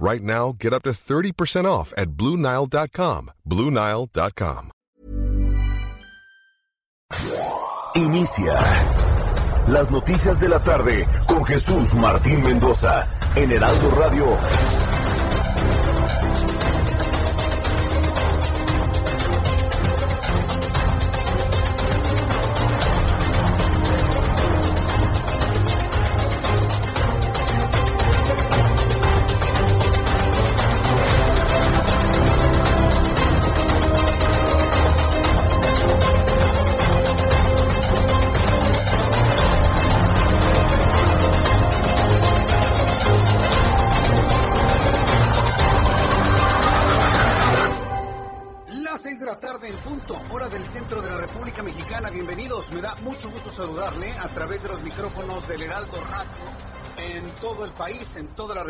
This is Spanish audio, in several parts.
Right now, get up to 30% off at BlueNile.com. BlueNile.com. Inicia las noticias de la tarde con Jesús Martín Mendoza en Heraldo Radio.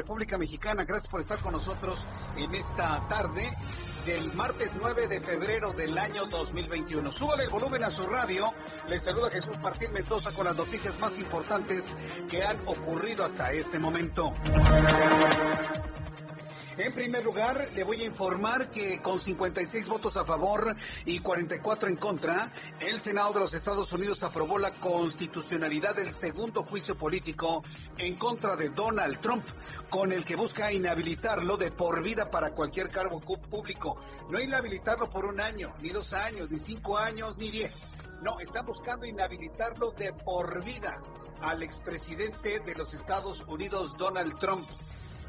República Mexicana. Gracias por estar con nosotros en esta tarde del martes 9 de febrero del año 2021. Súbale el volumen a su radio. Les saluda Jesús Martín Mendoza con las noticias más importantes que han ocurrido hasta este momento. En primer lugar, le voy a informar que con 56 votos a favor y 44 en contra, el Senado de los Estados Unidos aprobó la constitucionalidad del segundo juicio político en contra de Donald Trump, con el que busca inhabilitarlo de por vida para cualquier cargo público. No inhabilitarlo por un año, ni dos años, ni cinco años, ni diez. No, están buscando inhabilitarlo de por vida al expresidente de los Estados Unidos, Donald Trump.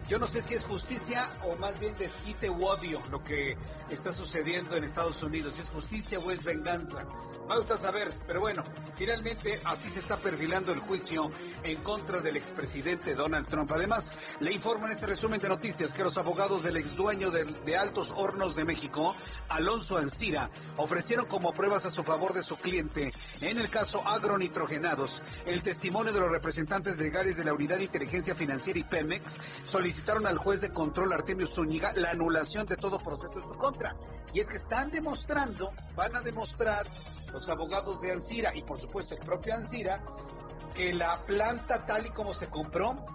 Yo no sé si es justicia o más bien desquite u odio lo que está sucediendo en Estados Unidos. Si es justicia o es venganza. Va a saber, pero bueno, finalmente así se está perfilando el juicio en contra del expresidente Donald Trump. Además, le informo en este resumen de noticias que los abogados del ex dueño de, de Altos Hornos de México, Alonso Ancira, ofrecieron como pruebas a su favor de su cliente en el caso agronitrogenados el testimonio de los representantes legales de la Unidad de Inteligencia Financiera y Pemex solicitaron al juez de control Artemio Zúñiga la anulación de todo proceso en su contra. Y es que están demostrando, van a demostrar los abogados de Ancira y por supuesto el propio Ancira que la planta tal y como se compró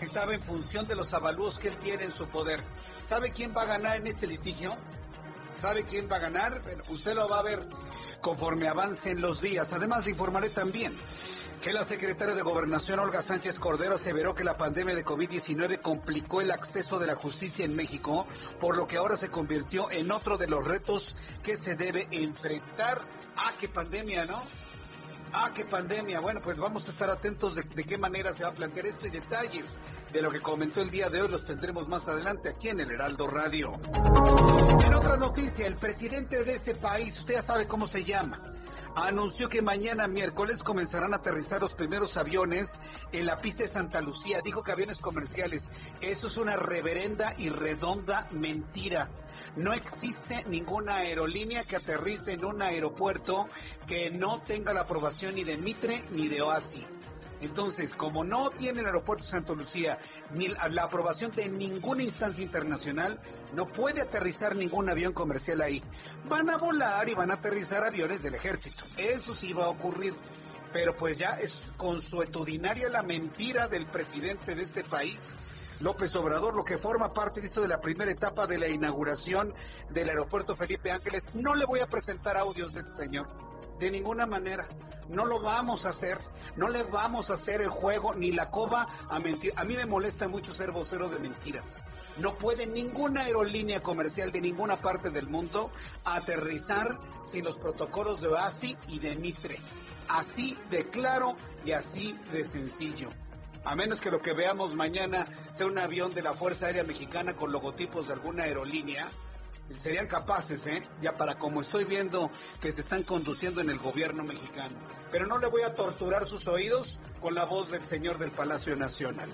estaba en función de los avalúos que él tiene en su poder. ¿Sabe quién va a ganar en este litigio? ¿Sabe quién va a ganar? Bueno, usted lo va a ver conforme avancen los días. Además, le informaré también que la secretaria de Gobernación, Olga Sánchez Cordero, aseveró que la pandemia de COVID-19 complicó el acceso de la justicia en México, por lo que ahora se convirtió en otro de los retos que se debe enfrentar. Ah, qué pandemia, ¿no? Ah, qué pandemia. Bueno, pues vamos a estar atentos de, de, qué manera se va a plantear esto y detalles de lo que comentó el día de hoy los tendremos más adelante aquí en el Heraldo Radio. En otra noticia, el presidente de este país, usted ya sabe cómo se llama, anunció que mañana miércoles comenzarán a aterrizar los primeros aviones en la pista de Santa Lucía. Dijo que aviones comerciales. Eso es una reverenda y redonda mentira. No existe ninguna aerolínea que aterrice en un aeropuerto que no tenga la aprobación ni de Mitre ni de OASI. Entonces, como no tiene el aeropuerto de Santa Lucía ni la aprobación de ninguna instancia internacional, no puede aterrizar ningún avión comercial ahí. Van a volar y van a aterrizar aviones del ejército. Eso sí va a ocurrir. Pero pues ya es consuetudinaria la mentira del presidente de este país. López Obrador, lo que forma parte dice, de la primera etapa de la inauguración del aeropuerto Felipe Ángeles. No le voy a presentar audios de este señor. De ninguna manera. No lo vamos a hacer. No le vamos a hacer el juego ni la coba a mentir. A mí me molesta mucho ser vocero de mentiras. No puede ninguna aerolínea comercial de ninguna parte del mundo aterrizar sin los protocolos de OASI y de Mitre. Así de claro y así de sencillo. A menos que lo que veamos mañana sea un avión de la Fuerza Aérea Mexicana con logotipos de alguna aerolínea, serían capaces, ¿eh? Ya para como estoy viendo que se están conduciendo en el gobierno mexicano. Pero no le voy a torturar sus oídos con la voz del señor del Palacio Nacional.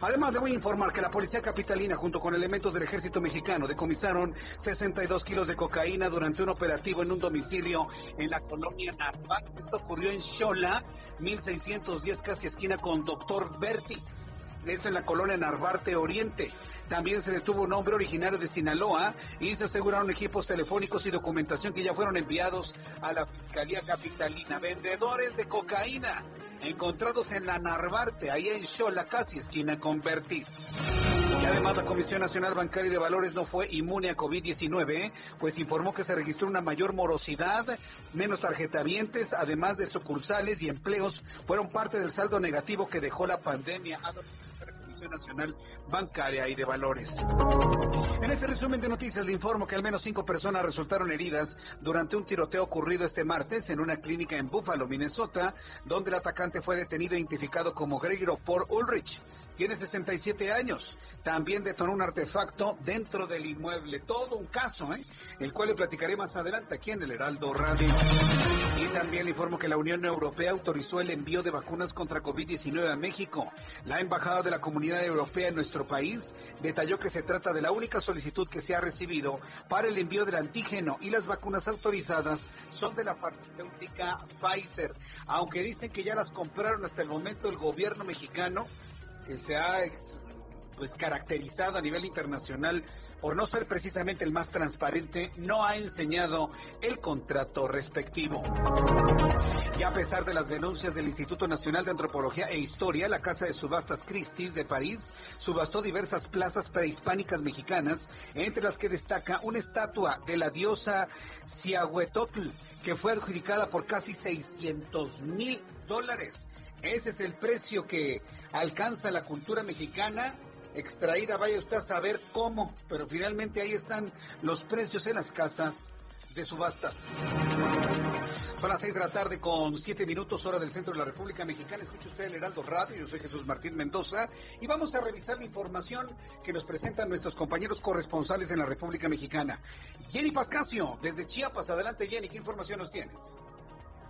Además, le voy a informar que la Policía Capitalina, junto con elementos del Ejército Mexicano, decomisaron 62 kilos de cocaína durante un operativo en un domicilio en la colonia Narvac. Esto ocurrió en Xola, 1610, casi esquina con Doctor Bertis esto en la colonia Narvarte Oriente. También se detuvo un hombre originario de Sinaloa y se aseguraron equipos telefónicos y documentación que ya fueron enviados a la Fiscalía Capitalina. Vendedores de cocaína encontrados en la Narvarte, ahí en Xola, casi esquina con Vertiz. Y además la Comisión Nacional Bancaria de Valores no fue inmune a COVID-19, pues informó que se registró una mayor morosidad, menos tarjetavientes, además de sucursales y empleos, fueron parte del saldo negativo que dejó la pandemia. Nacional Bancaria y de Valores. En este resumen de noticias le informo que al menos cinco personas resultaron heridas durante un tiroteo ocurrido este martes en una clínica en Buffalo, Minnesota, donde el atacante fue detenido e identificado como Gregor por Ulrich tiene 67 años. También detonó un artefacto dentro del inmueble. Todo un caso, ¿eh? el cual le platicaré más adelante aquí en el Heraldo Radio. Y también le informo que la Unión Europea autorizó el envío de vacunas contra COVID-19 a México. La Embajada de la Comunidad Europea en nuestro país detalló que se trata de la única solicitud que se ha recibido para el envío del antígeno y las vacunas autorizadas son de la farmacéutica Pfizer. Aunque dicen que ya las compraron hasta el momento el gobierno mexicano, que se ha pues caracterizado a nivel internacional por no ser precisamente el más transparente, no ha enseñado el contrato respectivo. Y a pesar de las denuncias del Instituto Nacional de Antropología e Historia, la Casa de Subastas Christie's de París subastó diversas plazas prehispánicas mexicanas, entre las que destaca una estatua de la diosa Ciahuetotl, que fue adjudicada por casi 600 mil dólares. Ese es el precio que alcanza la cultura mexicana extraída, vaya usted a saber cómo, pero finalmente ahí están los precios en las casas de subastas. Son las seis de la tarde con siete minutos hora del centro de la República Mexicana. Escucha usted el Heraldo Radio, yo soy Jesús Martín Mendoza y vamos a revisar la información que nos presentan nuestros compañeros corresponsales en la República Mexicana. Jenny Pascasio, desde Chiapas. Adelante Jenny, ¿qué información nos tienes?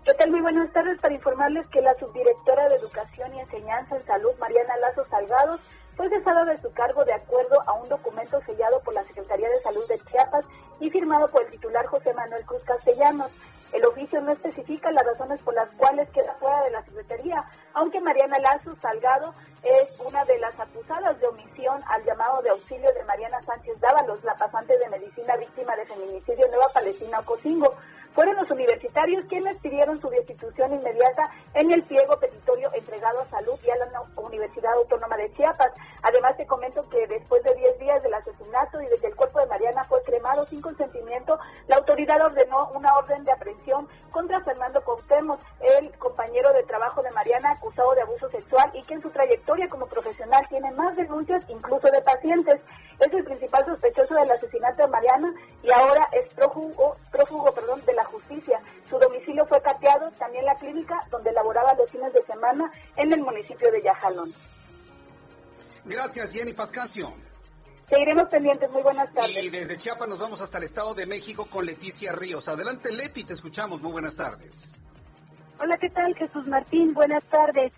¿Qué tal? Muy buenas tardes para informarles que la subdirectora de Educación y Enseñanza en Salud, Mariana Lazo Salgados, fue cesada de su cargo de acuerdo a un documento sellado por la Secretaría de Salud de Chiapas y firmado por el titular José Manuel Cruz Castellanos. El oficio no especifica las razones por las cuales queda fuera de la Secretaría, aunque Mariana Lazo Salgado es una de las acusadas de omisión al llamado de auxilio de Mariana Sánchez Dávalos, la pasante de medicina víctima de feminicidio Nueva Palestina Ocosingo. Fueron los universitarios quienes pidieron su destitución inmediata en el pliego petitorio entregado a Salud y a la Universidad Autónoma de Chiapas. Además, te comento que después de 10 días del asesinato y de que el cuerpo de Mariana fue cremado sin consentimiento, la autoridad ordenó una orden de aprehensión contra Fernando Cautemos, el compañero de trabajo de Mariana acusado de abuso sexual y que en su trayectoria como profesional tiene más denuncias, incluso de pacientes. Es el principal sospechoso del asesinato de Mariana y ahora es prófugo, prófugo perdón, de la justicia. Su domicilio fue cateado, también la clínica donde laboraba los fines de semana en el municipio de Yajalón. Gracias, Jenny Pascasio. Seguiremos pendientes. Muy buenas tardes. Y desde Chiapas nos vamos hasta el Estado de México con Leticia Ríos. Adelante, Leti, te escuchamos. Muy buenas tardes. Hola, ¿qué tal, Jesús Martín? Buenas tardes.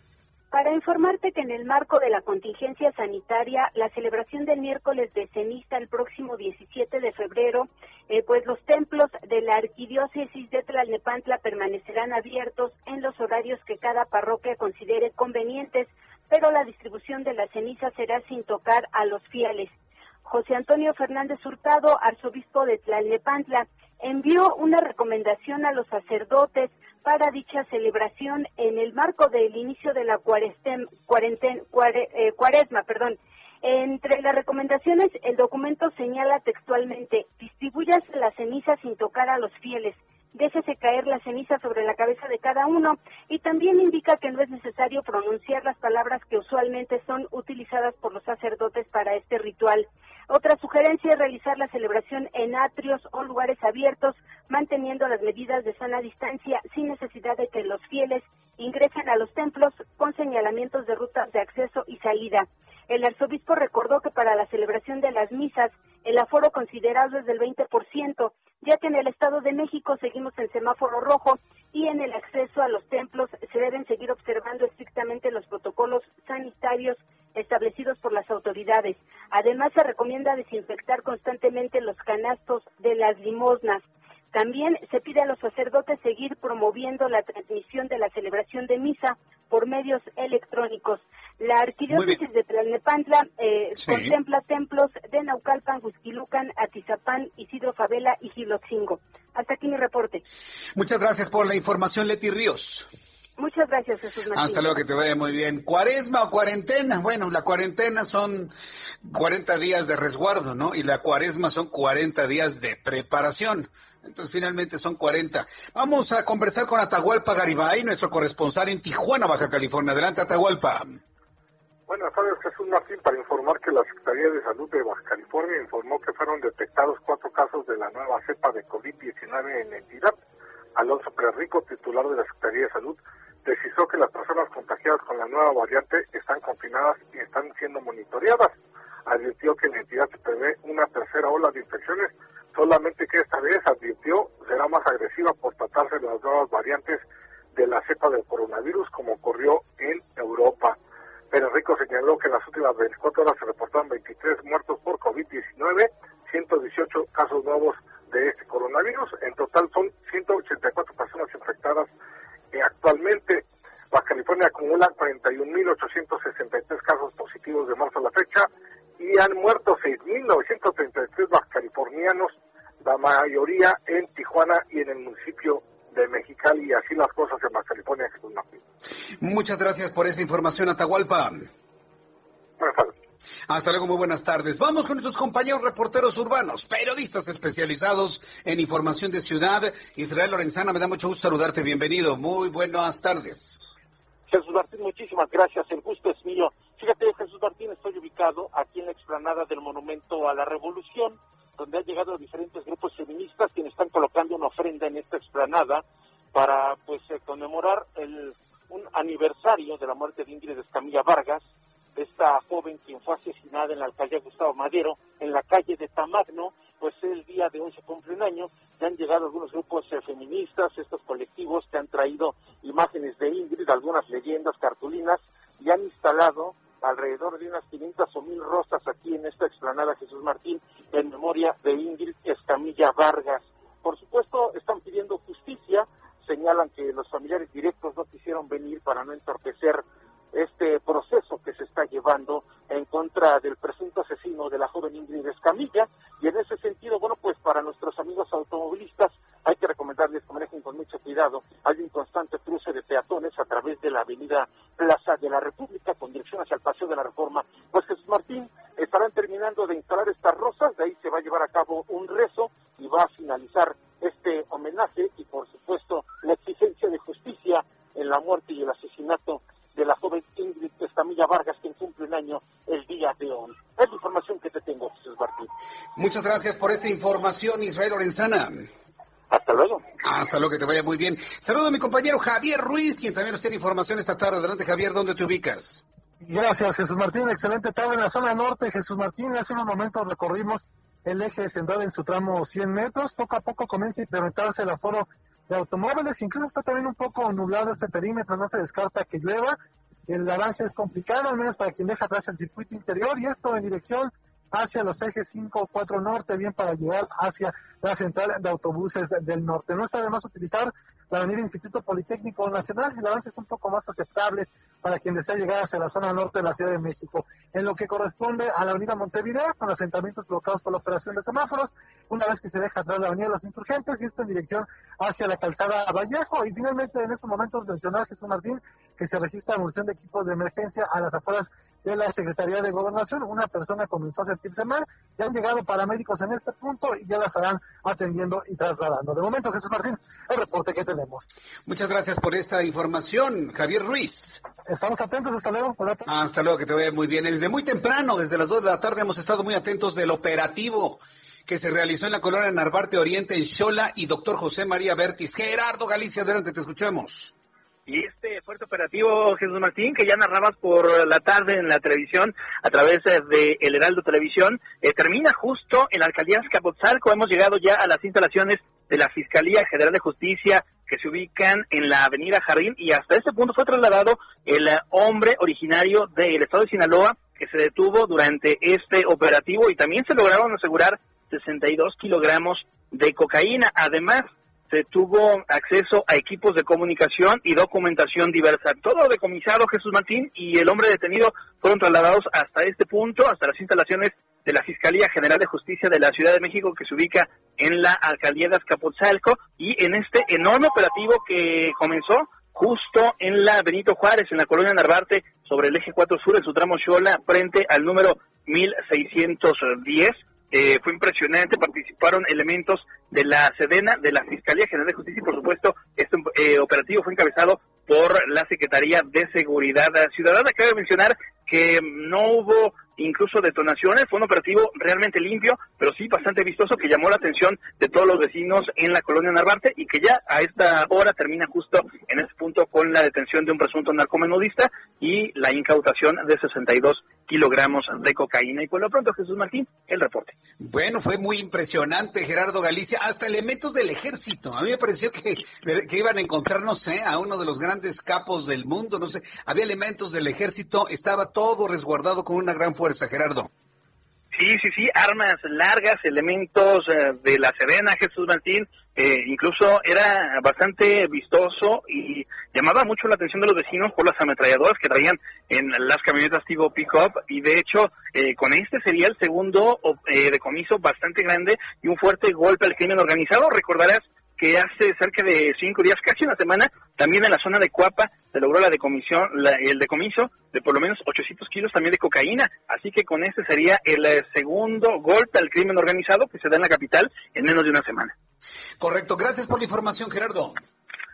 Para informarte que en el marco de la contingencia sanitaria, la celebración del miércoles de ceniza el próximo 17 de febrero, eh, pues los templos de la arquidiócesis de Tlalnepantla permanecerán abiertos en los horarios que cada parroquia considere convenientes, pero la distribución de la ceniza será sin tocar a los fieles. José Antonio Fernández Hurtado, arzobispo de Tlalnepantla, envió una recomendación a los sacerdotes para dicha celebración en el marco del inicio de la cuarestem, eh, cuaresma. Perdón. Entre las recomendaciones, el documento señala textualmente, distribuyas la ceniza sin tocar a los fieles, déjese caer la ceniza sobre la cabeza de cada uno y también indica que no es necesario pronunciar las palabras que usualmente son utilizadas por los sacerdotes para este ritual. Otra sugerencia es realizar la celebración en atrios o lugares abiertos, manteniendo las medidas de sana distancia sin necesidad de que los fieles ingresen a los templos con señalamientos de rutas de acceso y salida. El arzobispo recordó que para la celebración de las misas El aforo considerado es del 20%, ya que en el Estado de México seguimos en semáforo rojo y en el acceso a los templos se deben seguir observando estrictamente los protocolos sanitarios establecidos por las autoridades. Además, se recomienda desinfectar constantemente los canastos de las limosnas. También se pide a los sacerdotes seguir promoviendo la transmisión de la celebración de misa por medios electrónicos. La arquidiócesis de Tlalnepantla eh, contempla templos de Naucalpan, Huizquilucan, Atizapán, Isidro Favela y Gilotzingo. Hasta aquí mi reporte. Muchas gracias por la información, Leti Ríos. Muchas gracias, Jesús Martín. Hasta luego, que te vaya muy bien. ¿Cuaresma o cuarentena? Bueno, la cuarentena son 40 días de resguardo, ¿no? Y la cuaresma son 40 días de preparación. Entonces, finalmente son 40. Vamos a conversar con Atahualpa Garibay, nuestro corresponsal en Tijuana, Baja California. Adelante, Atahualpa. Buenas tardes, Jesús Martín, para informar que la Secretaría de Salud de Baja California informó que fueron detectados cuatro casos de la nueva cepa de COVID-19 en la entidad. Alonso Prerrico, titular de la Secretaría de Salud, precisó que las personas contagiadas con la nueva variante están confinadas y están siendo monitoreadas. Advirtió que en la entidad se prevé una tercera ola de infecciones, solamente que esta vez advirtió será más agresiva por tratarse de las nuevas variantes de la cepa del coronavirus como ocurrió en Europa. Pero Rico señaló que en las últimas 24 horas se reportaron 23 muertos por COVID-19, 118 casos nuevos de este coronavirus. En total son 184 personas infectadas eh, actualmente. Baja California acumula 41.863 casos positivos de marzo a la fecha y han muerto 6.933 baja californianos, la mayoría en Tijuana y en el municipio de Mexicali y así las cosas en Baja California. Muchas gracias por esta información, Atahualpa. Hasta luego, muy buenas tardes. Vamos con nuestros compañeros reporteros urbanos, periodistas especializados en información de ciudad. Israel Lorenzana, me da mucho gusto saludarte. Bienvenido. Muy buenas tardes. Jesús Martín, muchísimas gracias. El gusto es mío. Fíjate, Jesús Martín, estoy ubicado aquí en la explanada del Monumento a la Revolución, donde han llegado diferentes grupos feministas quienes están colocando una ofrenda en esta explanada para pues eh, conmemorar el un aniversario de la muerte de Ingrid Escamilla Vargas, esta joven quien fue asesinada en la alcaldía Gustavo Madero, en la calle de Tamagno, pues el día de hoy se cumple un año, ya han llegado algunos grupos eh, feministas, estos colectivos que han traído imágenes de Ingrid, algunas leyendas, cartulinas, y han instalado alrededor de unas 500 o 1000 rosas aquí en esta explanada Jesús Martín en memoria de Ingrid Escamilla Vargas. Por supuesto, están pidiendo justicia, señalan que los familiares directos no quisieron venir para no entorpecer este proceso que se está llevando en contra del presunto asesino de la joven Ingrid Escamilla y en ese sentido, bueno, pues para nuestros amigos automovilistas hay que recomendarles que manejen con mucho cuidado. Hay un constante cruce de peatones a través de la avenida Plaza de la República con dirección hacia el Paseo de la Reforma. Pues Jesús Martín estarán terminando de instalar estas rosas, de ahí se va a llevar a cabo un rezo y va a finalizar este homenaje y por supuesto la exigencia de justicia en la muerte y el asesinato de la joven Ingrid Estamilla Vargas, quien cumple un año el día de hoy. Es la información que te tengo, Jesús Martín. Muchas gracias por esta información, Israel Lorenzana. Hasta luego. Hasta luego, que te vaya muy bien. Saludo a mi compañero Javier Ruiz, quien también nos tiene información esta tarde. Adelante, Javier, ¿dónde te ubicas? Gracias, Jesús Martín. Excelente tarde en la zona norte. Jesús Martín, hace unos momentos recorrimos el eje central en su tramo 100 metros. Poco a poco comienza a incrementarse el aforo de automóviles. Incluso está también un poco nublado este perímetro. No se descarta que llueva. El avance es complicado, al menos para quien deja atrás el circuito interior. Y esto en dirección hacia los ejes 5 o 4 norte, bien para llegar hacia la central de autobuses del norte. No está de más utilizar la avenida Instituto Politécnico Nacional, el avance es un poco más aceptable para quien desea llegar hacia la zona norte de la Ciudad de México. En lo que corresponde a la avenida Montevideo, con asentamientos bloqueados por la operación de semáforos, una vez que se deja atrás la avenida de los insurgentes y esto en dirección hacia la calzada Vallejo. Y finalmente, en estos momentos, mencionar Jesús Martín que se registra emisión de equipos de emergencia a las afueras de la Secretaría de Gobernación. Una persona comenzó a sentirse mal, ya han llegado paramédicos en este punto y ya la estarán atendiendo y trasladando. De momento, Jesús Martín, el reporte que tenemos. Muchas gracias por esta información, Javier Ruiz. Estamos atentos, hasta luego. Hasta luego, que te vaya muy bien. Desde muy temprano, desde las 2 de la tarde, hemos estado muy atentos del operativo que se realizó en la colonia Narvarte Oriente, en Xola y doctor José María Vértiz. Gerardo Galicia, adelante, te escuchamos. Y este fuerte operativo, Jesús Martín, que ya narrabas por la tarde en la televisión a través de El Heraldo Televisión, eh, termina justo en la alcaldía de Escapotzalco. Hemos llegado ya a las instalaciones de la Fiscalía General de Justicia que se ubican en la avenida Jardín y hasta este punto fue trasladado el hombre originario del estado de Sinaloa que se detuvo durante este operativo y también se lograron asegurar 62 kilogramos de cocaína. Además, se tuvo acceso a equipos de comunicación y documentación diversa. Todo decomisado Jesús Martín y el hombre detenido fueron trasladados hasta este punto, hasta las instalaciones de la Fiscalía General de Justicia de la Ciudad de México que se ubica en la alcaldía de Azcapotzalco y en este enorme operativo que comenzó justo en la Benito Juárez, en la colonia Narvarte, sobre el eje 4 sur, en su tramo Xola, frente al número 1610 eh, fue impresionante, participaron elementos de la Sedena, de la Fiscalía General de Justicia y por supuesto este eh, operativo fue encabezado por la Secretaría de Seguridad Ciudadana. Cabe mencionar que no hubo incluso detonaciones, fue un operativo realmente limpio, pero sí bastante vistoso que llamó la atención de todos los vecinos en la colonia Narvarte y que ya a esta hora termina justo en este punto con la detención de un presunto narcomenudista y la incautación de 62 kilogramos de cocaína. Y por lo pronto, Jesús Martín, el reporte. Bueno, fue muy impresionante, Gerardo Galicia, hasta elementos del ejército. A mí me pareció que, que iban a encontrar, no sé, a uno de los grandes capos del mundo, no sé, había elementos del ejército, estaba todo resguardado con una gran fuerza, Gerardo. Sí, sí, sí, armas largas, elementos eh, de la Serena, Jesús Martín, eh, incluso era bastante vistoso y llamaba mucho la atención de los vecinos por las ametralladoras que traían en las camionetas tipo pick-up y de hecho eh, con este sería el segundo eh, decomiso bastante grande y un fuerte golpe al crimen organizado. Recordarás que hace cerca de cinco días, casi una semana, también en la zona de Cuapa se logró la decomisión, el decomiso de por lo menos 800 kilos también de cocaína. Así que con este sería el segundo golpe al crimen organizado que se da en la capital en menos de una semana. Correcto. Gracias por la información, Gerardo.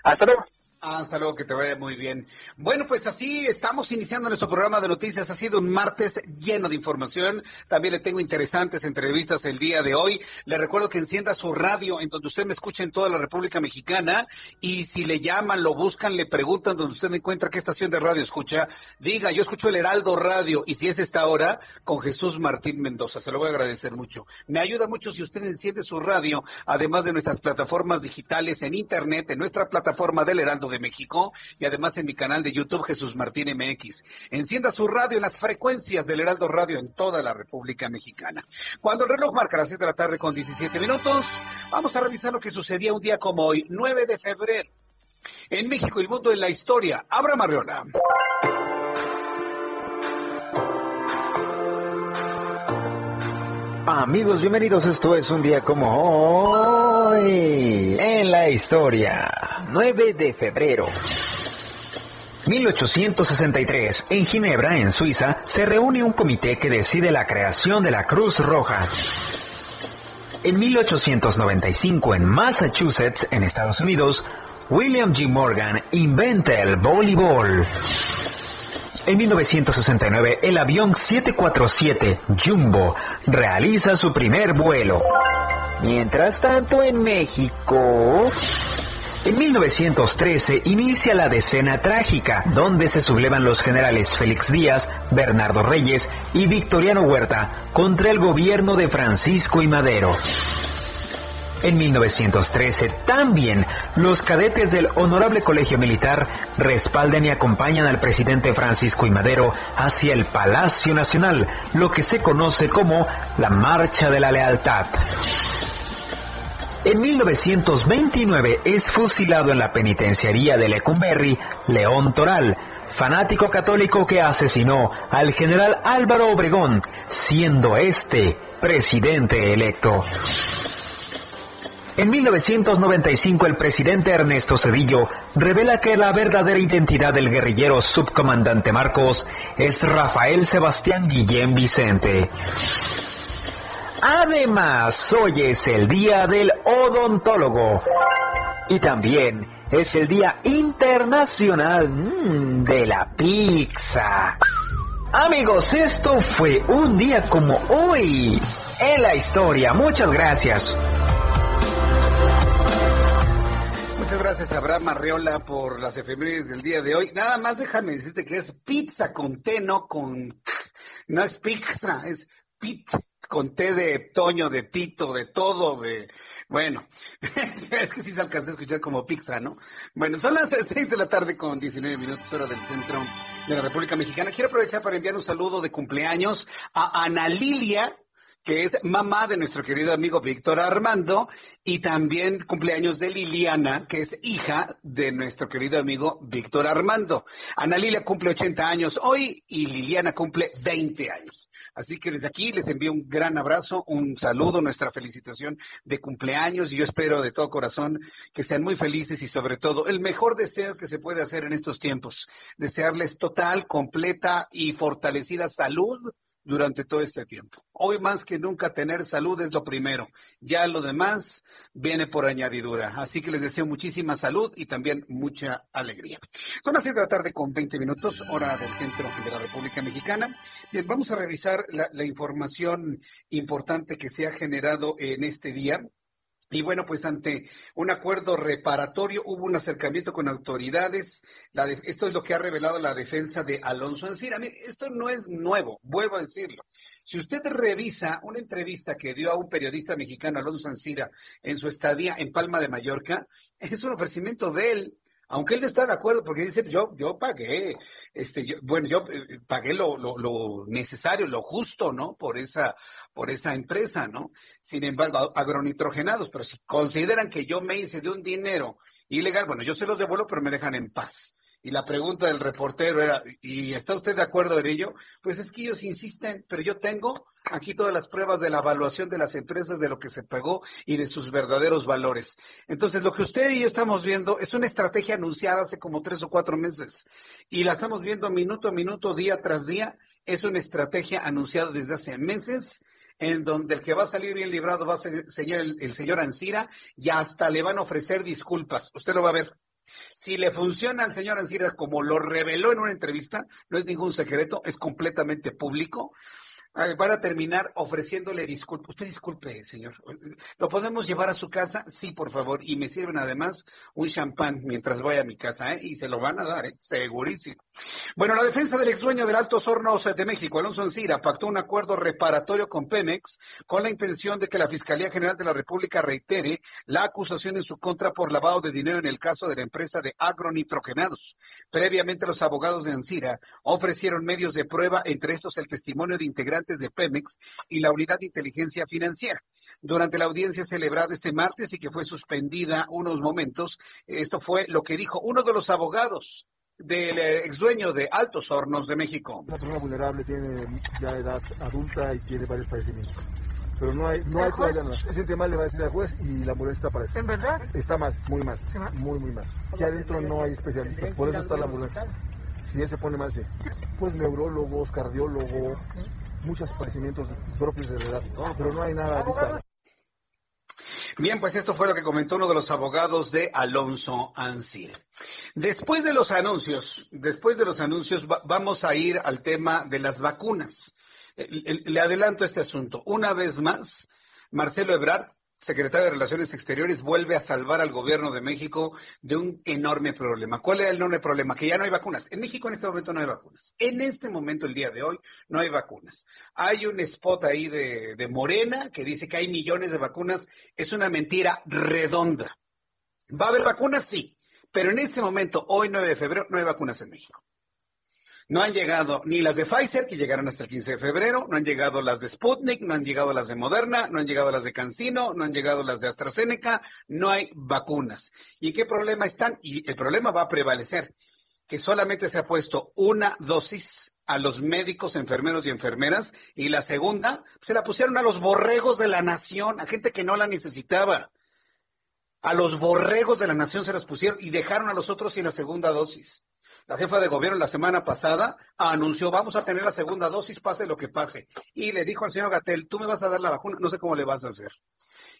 Hasta luego. Hasta luego, que te vaya muy bien. Bueno, pues así estamos iniciando nuestro programa de noticias. Ha sido un martes lleno de información. También le tengo interesantes entrevistas el día de hoy. Le recuerdo que encienda su radio en donde usted me escucha en toda la República Mexicana. Y si le llaman, lo buscan, le preguntan donde usted encuentra qué estación de radio escucha, diga, yo escucho el Heraldo Radio. Y si es esta hora, con Jesús Martín Mendoza. Se lo voy a agradecer mucho. Me ayuda mucho si usted enciende su radio, además de nuestras plataformas digitales en Internet, en nuestra plataforma del Heraldo de México y además en mi canal de YouTube Jesús Martín MX. Encienda su radio en las frecuencias del Heraldo Radio en toda la República Mexicana. Cuando el reloj marca las 7 de la tarde con 17 minutos, vamos a revisar lo que sucedía un día como hoy, 9 de febrero. En México el mundo en la historia, Abra Marriola. Amigos, bienvenidos. Esto es un día como hoy en la historia. 9 de febrero. 1863. En Ginebra, en Suiza, se reúne un comité que decide la creación de la Cruz Roja. En 1895, en Massachusetts, en Estados Unidos, William G. Morgan inventa el voleibol. En 1969, el avión 747 Jumbo realiza su primer vuelo. Mientras tanto, en México... En 1913 inicia la decena trágica, donde se sublevan los generales Félix Díaz, Bernardo Reyes y Victoriano Huerta contra el gobierno de Francisco y Madero. En 1913 también los cadetes del Honorable Colegio Militar respaldan y acompañan al presidente Francisco y Madero hacia el Palacio Nacional, lo que se conoce como la Marcha de la Lealtad. En 1929 es fusilado en la penitenciaría de Lecumberri León Toral, fanático católico que asesinó al general Álvaro Obregón, siendo este presidente electo. En 1995 el presidente Ernesto Cedillo revela que la verdadera identidad del guerrillero subcomandante Marcos es Rafael Sebastián Guillén Vicente. Además, hoy es el día del odontólogo y también es el día internacional mm, de la pizza. Amigos, esto fue un día como hoy en la historia. Muchas gracias. Gracias a Abraham Arreola por las efemérides del día de hoy. Nada más déjame decirte que es pizza con té, no con... No es pizza, es pizza con té de Toño, de Tito, de todo, de... Bueno, es que sí se alcanzó a escuchar como pizza, ¿no? Bueno, son las seis de la tarde con 19 minutos hora del centro de la República Mexicana. Quiero aprovechar para enviar un saludo de cumpleaños a Ana Lilia, que es mamá de nuestro querido amigo Víctor Armando, y también cumpleaños de Liliana, que es hija de nuestro querido amigo Víctor Armando. Ana Lilia cumple 80 años hoy y Liliana cumple 20 años. Así que desde aquí les envío un gran abrazo, un saludo, nuestra felicitación de cumpleaños y yo espero de todo corazón que sean muy felices y sobre todo el mejor deseo que se puede hacer en estos tiempos, desearles total, completa y fortalecida salud durante todo este tiempo. Hoy más que nunca tener salud es lo primero. Ya lo demás viene por añadidura. Así que les deseo muchísima salud y también mucha alegría. Son las 6 de la tarde con 20 minutos, hora del centro de la República Mexicana. Bien, vamos a revisar la, la información importante que se ha generado en este día. Y bueno, pues ante un acuerdo reparatorio hubo un acercamiento con autoridades. La esto es lo que ha revelado la defensa de Alonso Ancira. esto no es nuevo, vuelvo a decirlo. Si usted revisa una entrevista que dio a un periodista mexicano, Alonso Ancira, en su estadía en Palma de Mallorca, es un ofrecimiento de él aunque él no está de acuerdo porque dice yo yo pagué este yo, bueno yo eh, pagué lo, lo, lo, necesario lo justo no por esa por esa empresa no sin embargo agronitrogenados pero si consideran que yo me hice de un dinero ilegal bueno yo se los devuelvo pero me dejan en paz y la pregunta del reportero era, ¿y está usted de acuerdo en ello? Pues es que ellos insisten, pero yo tengo aquí todas las pruebas de la evaluación de las empresas, de lo que se pagó y de sus verdaderos valores. Entonces, lo que usted y yo estamos viendo es una estrategia anunciada hace como tres o cuatro meses y la estamos viendo minuto a minuto, día tras día. Es una estrategia anunciada desde hace meses en donde el que va a salir bien librado va a ser el el señor Ansira y hasta le van a ofrecer disculpas. Usted lo va a ver. Si le funciona al señor Ancira como lo reveló en una entrevista, no es ningún secreto, es completamente público, van a terminar ofreciéndole disculpas. Usted disculpe, señor. ¿Lo podemos llevar a su casa? Sí, por favor. Y me sirven además un champán mientras voy a mi casa, ¿eh? Y se lo van a dar, ¿eh? Segurísimo. Bueno, la defensa del ex dueño del Altos Hornos de México, Alonso Ancira, pactó un acuerdo reparatorio con Pemex con la intención de que la Fiscalía General de la República reitere la acusación en su contra por lavado de dinero en el caso de la empresa de agronitrogenados. Previamente, los abogados de Ancira ofrecieron medios de prueba, entre estos el testimonio de integrantes de Pemex y la Unidad de Inteligencia Financiera. Durante la audiencia celebrada este martes y que fue suspendida unos momentos, esto fue lo que dijo uno de los abogados del eh, ex dueño de Altos Hornos de México. Una persona vulnerable tiene ya edad adulta y tiene varios padecimientos. Pero no hay, no hay todavía nada. Se siente mal, le va a decir al juez y la está eso. ¿En verdad? Está mal, muy mal. Muy, muy mal. Ya adentro no hay especialistas, por eso está la ambulancia. Si él se pone mal, sí. Pues neurólogos, cardiólogos, muchos padecimientos propios de la edad, pero no hay nada. Bien, pues esto fue lo que comentó uno de los abogados de Alonso Ancir. Después de los anuncios, después de los anuncios, vamos a ir al tema de las vacunas. Le adelanto este asunto. Una vez más, Marcelo Ebrard secretario de Relaciones Exteriores, vuelve a salvar al gobierno de México de un enorme problema. ¿Cuál es el enorme problema? Que ya no hay vacunas. En México en este momento no hay vacunas. En este momento, el día de hoy, no hay vacunas. Hay un spot ahí de, de Morena que dice que hay millones de vacunas. Es una mentira redonda. ¿Va a haber vacunas? Sí. Pero en este momento, hoy 9 de febrero, no hay vacunas en México. No han llegado ni las de Pfizer, que llegaron hasta el 15 de febrero, no han llegado las de Sputnik, no han llegado las de Moderna, no han llegado las de CanSino, no han llegado las de AstraZeneca, no hay vacunas. ¿Y qué problema están? Y el problema va a prevalecer, que solamente se ha puesto una dosis a los médicos, enfermeros y enfermeras, y la segunda se la pusieron a los borregos de la nación, a gente que no la necesitaba. A los borregos de la nación se las pusieron y dejaron a los otros sin la segunda dosis. La jefa de gobierno la semana pasada anunció, vamos a tener la segunda dosis, pase lo que pase. Y le dijo al señor Gatel, tú me vas a dar la vacuna, no sé cómo le vas a hacer.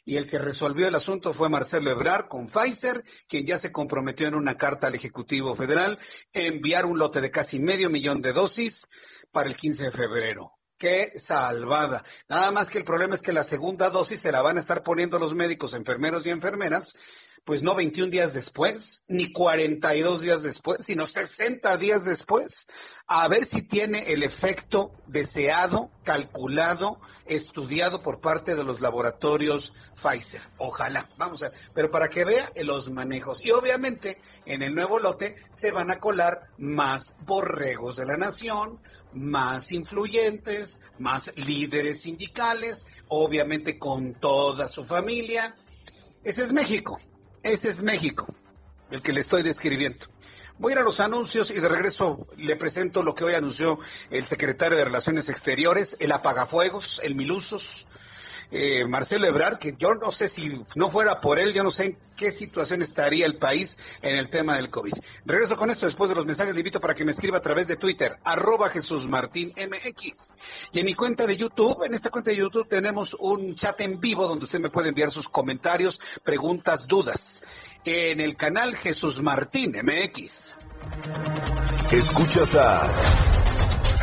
Y el que resolvió el asunto fue Marcelo Ebrard con Pfizer, quien ya se comprometió en una carta al Ejecutivo Federal a enviar un lote de casi medio millón de dosis para el 15 de febrero. ¡Qué salvada! Nada más que el problema es que la segunda dosis se la van a estar poniendo los médicos, enfermeros y enfermeras pues no 21 días después, ni 42 días después, sino 60 días después, a ver si tiene el efecto deseado, calculado, estudiado por parte de los laboratorios Pfizer. Ojalá, vamos a ver, pero para que vea los manejos. Y obviamente en el nuevo lote se van a colar más borregos de la nación, más influyentes, más líderes sindicales, obviamente con toda su familia. Ese es México. Ese es México, el que le estoy describiendo. Voy a ir a los anuncios y de regreso le presento lo que hoy anunció el secretario de Relaciones Exteriores, el apagafuegos, el Milusos, eh, Marcelo Ebrard, que yo no sé si no fuera por él, yo no sé en qué situación estaría el país en el tema del COVID. Regreso con esto después de los mensajes, le invito para que me escriba a través de Twitter, arroba Jesús Martín MX. Y en mi cuenta de YouTube, en esta cuenta de YouTube tenemos un chat en vivo donde usted me puede enviar sus comentarios, preguntas, dudas. En el canal Jesús Martín MX. Escuchas a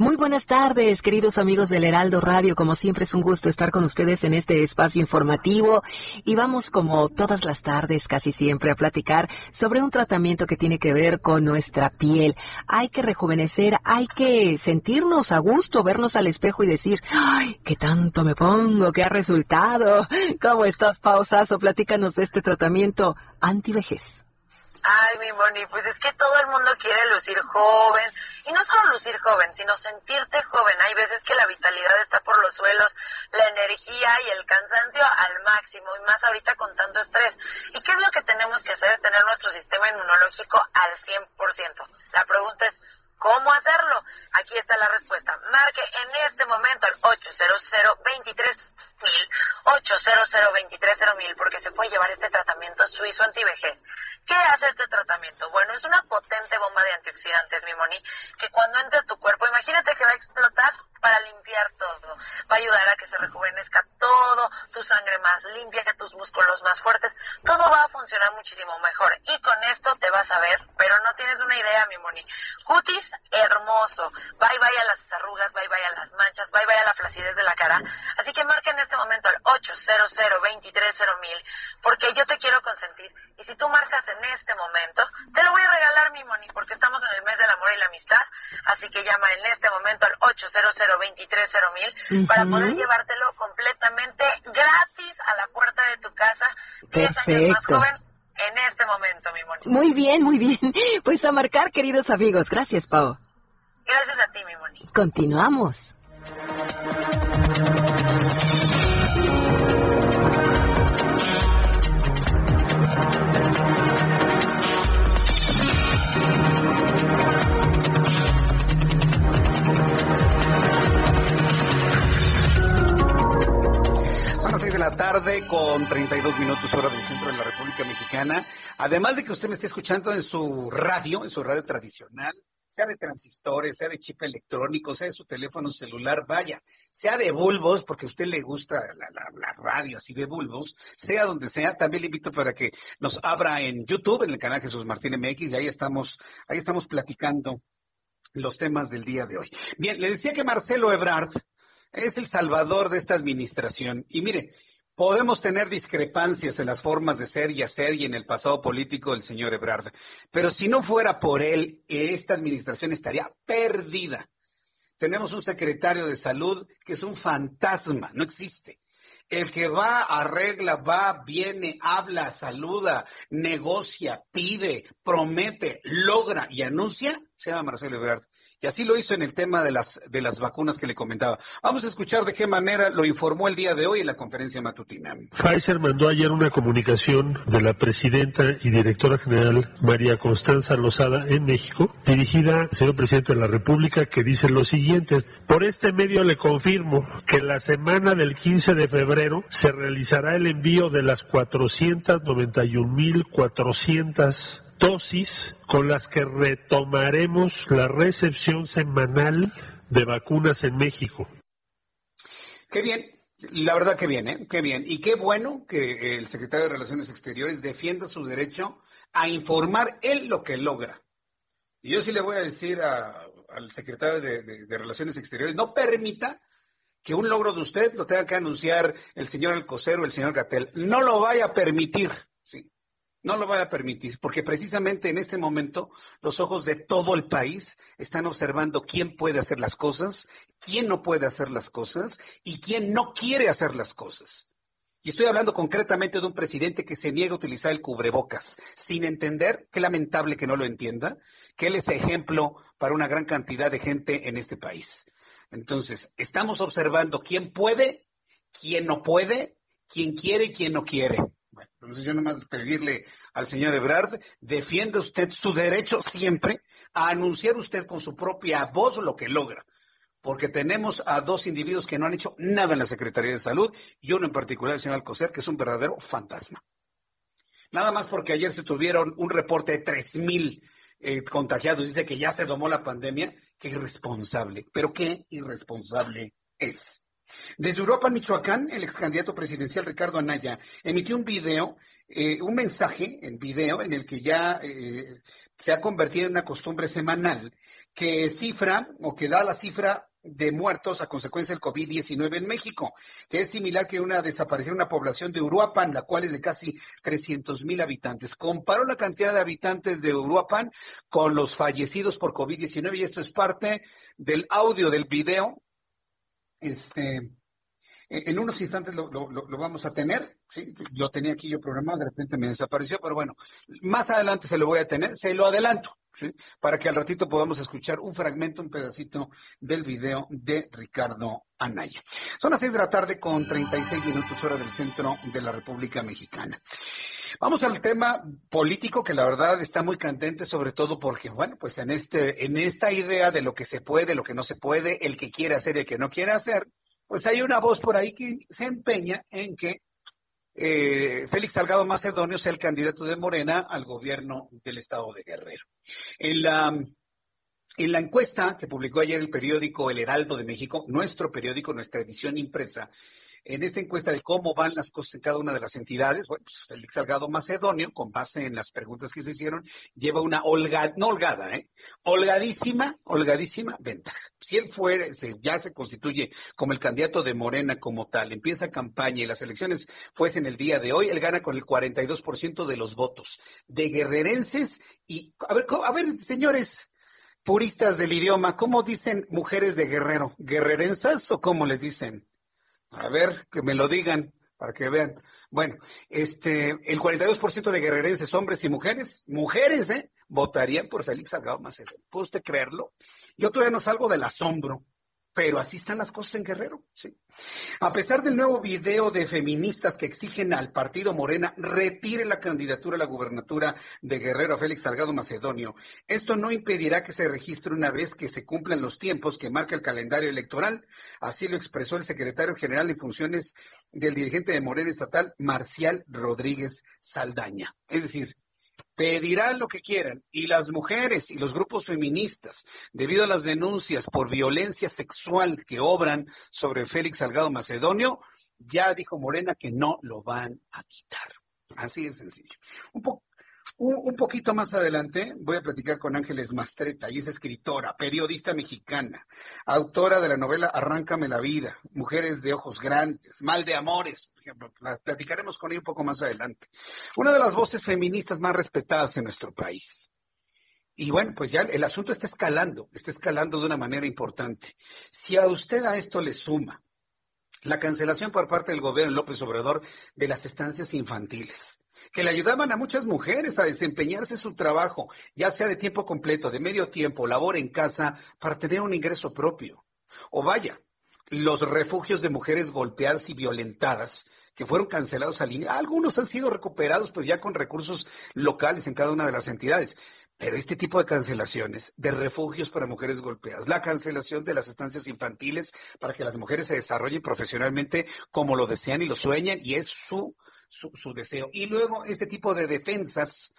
Muy buenas tardes, queridos amigos del Heraldo Radio. Como siempre es un gusto estar con ustedes en este espacio informativo y vamos como todas las tardes, casi siempre, a platicar sobre un tratamiento que tiene que ver con nuestra piel. Hay que rejuvenecer, hay que sentirnos a gusto, vernos al espejo y decir, ay, qué tanto me pongo, qué ha resultado. ¿Cómo estás, Pausazo? Platícanos de este tratamiento antivejez. Ay, mi Moni, pues es que todo el mundo quiere lucir joven. Y no solo lucir joven, sino sentirte joven. Hay veces que la vitalidad está por los suelos, la energía y el cansancio al máximo, y más ahorita con tanto estrés. ¿Y qué es lo que tenemos que hacer? Tener nuestro sistema inmunológico al 100%. La pregunta es, ¿Cómo hacerlo? Aquí está la respuesta. Marque en este momento al 800 mil 800 mil porque se puede llevar este tratamiento suizo antivejez. ¿Qué hace este tratamiento? Bueno, es una potente bomba de antioxidantes, mi moni, que cuando entre a tu cuerpo, imagínate que va a explotar para limpiar todo. Va a ayudar a que se rejuvenezca todo, tu sangre más limpia, que tus músculos más fuertes. Todo va a funcionar muchísimo mejor. Y con esto te vas a ver, pero no tienes una idea, mi moni. Cutis hermoso. Bye bye a las arrugas, bye bye a las manchas, bye bye a la flacidez de la cara. Así que marca en este momento al 800 mil porque yo te quiero consentir. Y si tú marcas en este momento, te lo voy a regalar, mi moni, porque estamos en el mes del amor y la amistad. Así que llama en este momento al 800 mil para poder llevártelo completamente gratis a la puerta de tu casa. Perfecto. más joven en este momento, mi Moni. Muy bien, muy bien. Pues a marcar, queridos amigos. Gracias, Pau. Gracias a ti, mi Moni. Continuamos. La tarde con 32 minutos hora del centro de la República Mexicana. Además de que usted me esté escuchando en su radio, en su radio tradicional, sea de transistores, sea de chip electrónico, sea de su teléfono celular, vaya, sea de bulbos, porque a usted le gusta la, la, radio así de bulbos, sea donde sea, también le invito para que nos abra en YouTube, en el canal Jesús Martín MX, y ahí estamos, ahí estamos platicando los temas del día de hoy. Bien, le decía que Marcelo Ebrard es el salvador de esta administración. Y mire, Podemos tener discrepancias en las formas de ser y hacer y en el pasado político del señor Ebrard, pero si no fuera por él, esta administración estaría perdida. Tenemos un secretario de salud que es un fantasma, no existe. El que va, arregla, va, viene, habla, saluda, negocia, pide, promete, logra y anuncia, se llama Marcelo Ebrard. Y así lo hizo en el tema de las, de las vacunas que le comentaba. Vamos a escuchar de qué manera lo informó el día de hoy en la conferencia matutina. Pfizer mandó ayer una comunicación de la presidenta y directora general María Constanza Lozada en México, dirigida al señor presidente de la República, que dice lo siguiente. Por este medio le confirmo que la semana del 15 de febrero se realizará el envío de las 491.400 dosis con las que retomaremos la recepción semanal de vacunas en México. Qué bien, la verdad que bien, ¿eh? Qué bien. Y qué bueno que el secretario de Relaciones Exteriores defienda su derecho a informar él lo que logra. Y yo sí le voy a decir al secretario de, Relaciones Exteriores, no permita que un logro de usted lo tenga que anunciar el señor Alcocer o el señor Gatel. No lo vaya a permitir. No lo vaya a permitir, porque precisamente en este momento los ojos de todo el país están observando quién puede hacer las cosas, quién no puede hacer las cosas y quién no quiere hacer las cosas. Y estoy hablando concretamente de un presidente que se niega a utilizar el cubrebocas, sin entender, qué lamentable que no lo entienda, que él es ejemplo para una gran cantidad de gente en este país. Entonces, estamos observando quién puede, quién no puede, quién quiere y quién no quiere. Entonces yo nomás pedirle al señor Ebrard, defienda usted su derecho siempre a anunciar usted con su propia voz lo que logra porque tenemos a dos individuos que no han hecho nada en la Secretaría de Salud y uno en particular, el señor Alcocer, que es un verdadero fantasma. Nada más porque ayer se tuvieron un reporte de tres mil eh, contagiados, dice que ya se domó la pandemia, qué irresponsable, pero qué irresponsable es. Desde Europa, Michoacán, el ex candidato presidencial Ricardo Anaya emitió un video, eh, un mensaje en video en el que ya eh, se ha convertido en una costumbre semanal que cifra o que da la cifra de muertos a consecuencia del COVID-19 en México, que es similar que una desaparición una población de Uruapan, la cual es de casi 300 mil habitantes. Comparó la cantidad de habitantes de Uruapan con los fallecidos por COVID-19 y esto es parte del audio del video. Este, en unos instantes lo, vamos a tener, ¿sí? lo tenía aquí yo programado, de repente me desapareció, pero bueno, más adelante se lo voy a tener, se lo adelanto para que al ratito podamos escuchar un fragmento, un pedacito del video de Ricardo Anaya. Son las seis de la tarde con 36 minutos hora del centro de la República Mexicana. Vamos al tema político que la verdad está muy candente, sobre todo porque, bueno, pues en este, en esta idea de lo que se puede, lo que no se puede, el que quiere hacer y el que no quiere hacer, pues hay una voz por ahí que se empeña en que eh, Félix Salgado Macedonio sea el candidato de Morena al gobierno del estado de Guerrero. En la, en la encuesta que publicó ayer el periódico El Heraldo de México, nuestro periódico, nuestra edición impresa, en esta encuesta de cómo van las cosas en cada una de las entidades, bueno, pues Félix Salgado Macedonio, con base en las preguntas que se hicieron, lleva una holgada, no holgada, ¿eh? Holgadísima, holgadísima ventaja. Si él fuera, ya se constituye como el candidato de Morena como tal, empieza campaña y las elecciones fuesen el día de hoy, él gana con el 42% de los votos de guerrerenses y, a ver, a ver, señores, puristas del idioma, ¿cómo dicen mujeres de guerrero? ¿Guerrerensas o cómo les dicen? A ver, que me lo digan para que vean. Bueno, este, el 42% de guerrerenses, hombres y mujeres, mujeres, ¿eh? Votarían por Félix Salgado Macedonio. ¿Puede usted creerlo? Yo todavía no salgo del asombro pero así están las cosas en Guerrero. ¿sí? A pesar del nuevo video de feministas que exigen al partido Morena retire la candidatura a la gubernatura de Guerrero a Félix Salgado Macedonio, esto no impedirá que se registre una vez que se cumplan los tiempos que marca el calendario electoral. Así lo expresó el secretario general de funciones del dirigente de Morena estatal, Marcial Rodríguez Saldaña. Es decir, pedirán lo que quieran y las mujeres y los grupos feministas, debido a las denuncias por violencia sexual que obran sobre Félix Salgado Macedonio, ya dijo Morena que no lo van a quitar. Así de sencillo. Un, poco un, poquito más adelante voy a platicar con Ángeles Mastreta, y es escritora, periodista mexicana, autora de la novela Arráncame la vida, Mujeres de ojos grandes, Mal de amores, por ejemplo. Platicaremos con ella un poco más adelante. Una de las voces feministas más respetadas en nuestro país. Y bueno, pues ya el asunto está escalando, está escalando de una manera importante. Si a usted a esto le suma la cancelación por parte del gobierno López Obrador de las estancias infantiles, que le ayudaban a muchas mujeres a desempeñarse su trabajo, ya sea de tiempo completo, de medio tiempo, labor en casa, para tener un ingreso propio. O vaya, los refugios de mujeres golpeadas y violentadas que fueron cancelados al línea. Algunos han sido recuperados, pero ya con recursos locales en cada una de las entidades. Pero este tipo de cancelaciones de refugios para mujeres golpeadas, la cancelación de las estancias infantiles para que las mujeres se desarrollen profesionalmente como lo desean y lo sueñan, y es su su, deseo. Y luego este tipo de defensas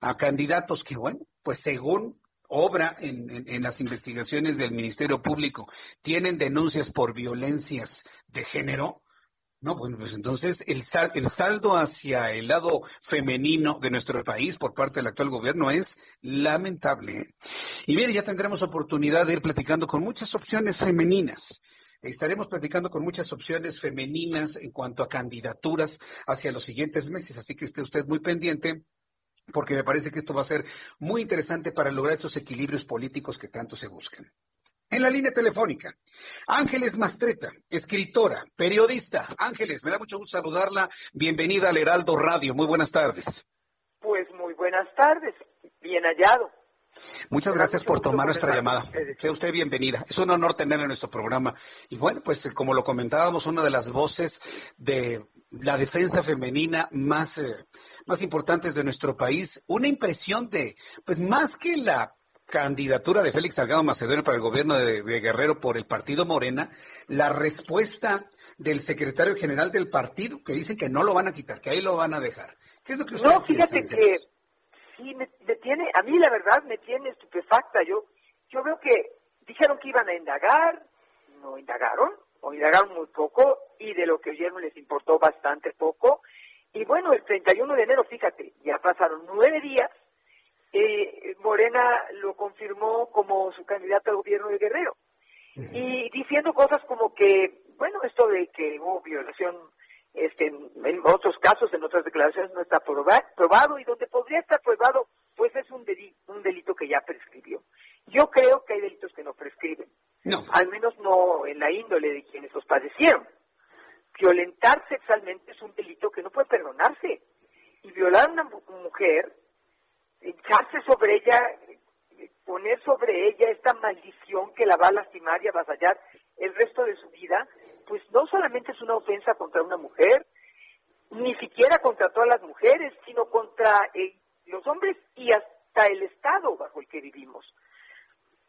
a candidatos que, bueno, pues según obra en, en, las investigaciones del Ministerio Público, tienen denuncias por violencias de género, No, bueno, pues entonces el, sal, el saldo hacia el lado femenino de nuestro país por parte del actual gobierno es lamentable. Y bien, ya tendremos oportunidad de ir platicando con muchas opciones femeninas. Estaremos platicando con muchas opciones femeninas en cuanto a candidaturas hacia los siguientes meses, así que esté usted muy pendiente porque me parece que esto va a ser muy interesante para lograr estos equilibrios políticos que tanto se buscan. En la línea telefónica, Ángeles Mastreta, escritora, periodista. Ángeles, me da mucho gusto saludarla. Bienvenida al Heraldo Radio. Muy buenas tardes. Pues muy buenas tardes. Bien hallado. Muchas gracias por tomar nuestra llamada. Sea usted bienvenida. Es un honor tenerla en nuestro programa. Y bueno, pues como lo comentábamos, una de las voces de la defensa femenina más, eh, más importantes de nuestro país. Una impresión de, pues más que la candidatura de Félix Salgado Macedonio para el gobierno de, Guerrero por el partido Morena, la respuesta del secretario general del partido, que dicen que no lo van a quitar, que ahí lo van a dejar. ¿Qué es lo que usted No, fíjate que sí, me, tiene, a mí la verdad me tiene estupefacta. Yo, yo veo que dijeron que iban a indagar, no indagaron, o indagaron muy poco, y de lo que oyeron les importó bastante poco. Y bueno, el 31 de enero, fíjate, ya pasaron nueve días eh, Morena lo confirmó como su candidato al gobierno de Guerrero. Y diciendo cosas como que, bueno, esto de que hubo violación este, en otros casos, en otras declaraciones, no está probado y donde podría estar probado, pues es un delito, un delito que ya prescribió. Yo creo que hay delitos que no prescriben. No. Al menos no en la índole de quienes los padecieron. Violentar sexualmente es un delito que no puede perdonarse. Y violar a una mujer echarse sobre ella, poner sobre ella esta maldición que la va a lastimar y a avasallar el resto de su vida, pues no solamente es una ofensa contra una mujer, ni siquiera contra todas las mujeres, sino contra eh, los hombres y hasta el Estado bajo el que vivimos.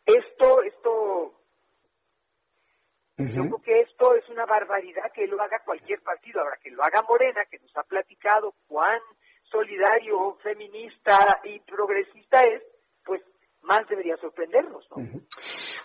Esto, esto, yo creo que esto es una barbaridad que lo haga cualquier partido, ahora que lo haga Morena, que nos ha platicado cuán solidario, feminista y progresista es, pues más debería sorprendernos, ¿no?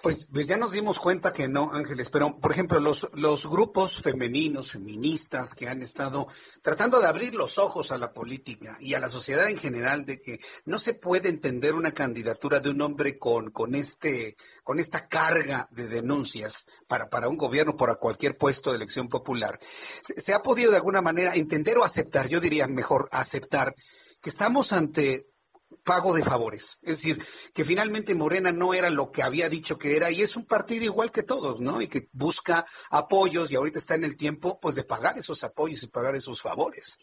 Pues, pues, ya nos dimos cuenta que no, Ángeles, pero por ejemplo, los, los grupos femeninos, feministas que han estado tratando de abrir los ojos a la política y a la sociedad en general de que no se puede entender una candidatura de un hombre con, con, este, con esta carga de denuncias para, para un gobierno, para cualquier puesto de elección popular. se ha podido de alguna manera entender o aceptar, yo diría mejor aceptar, que estamos ante pago de favores. Es decir, que finalmente Morena no era lo que había dicho que era y es un partido igual que todos, ¿no? Y que busca apoyos y ahorita está en el tiempo, pues, de pagar esos apoyos y pagar esos favores.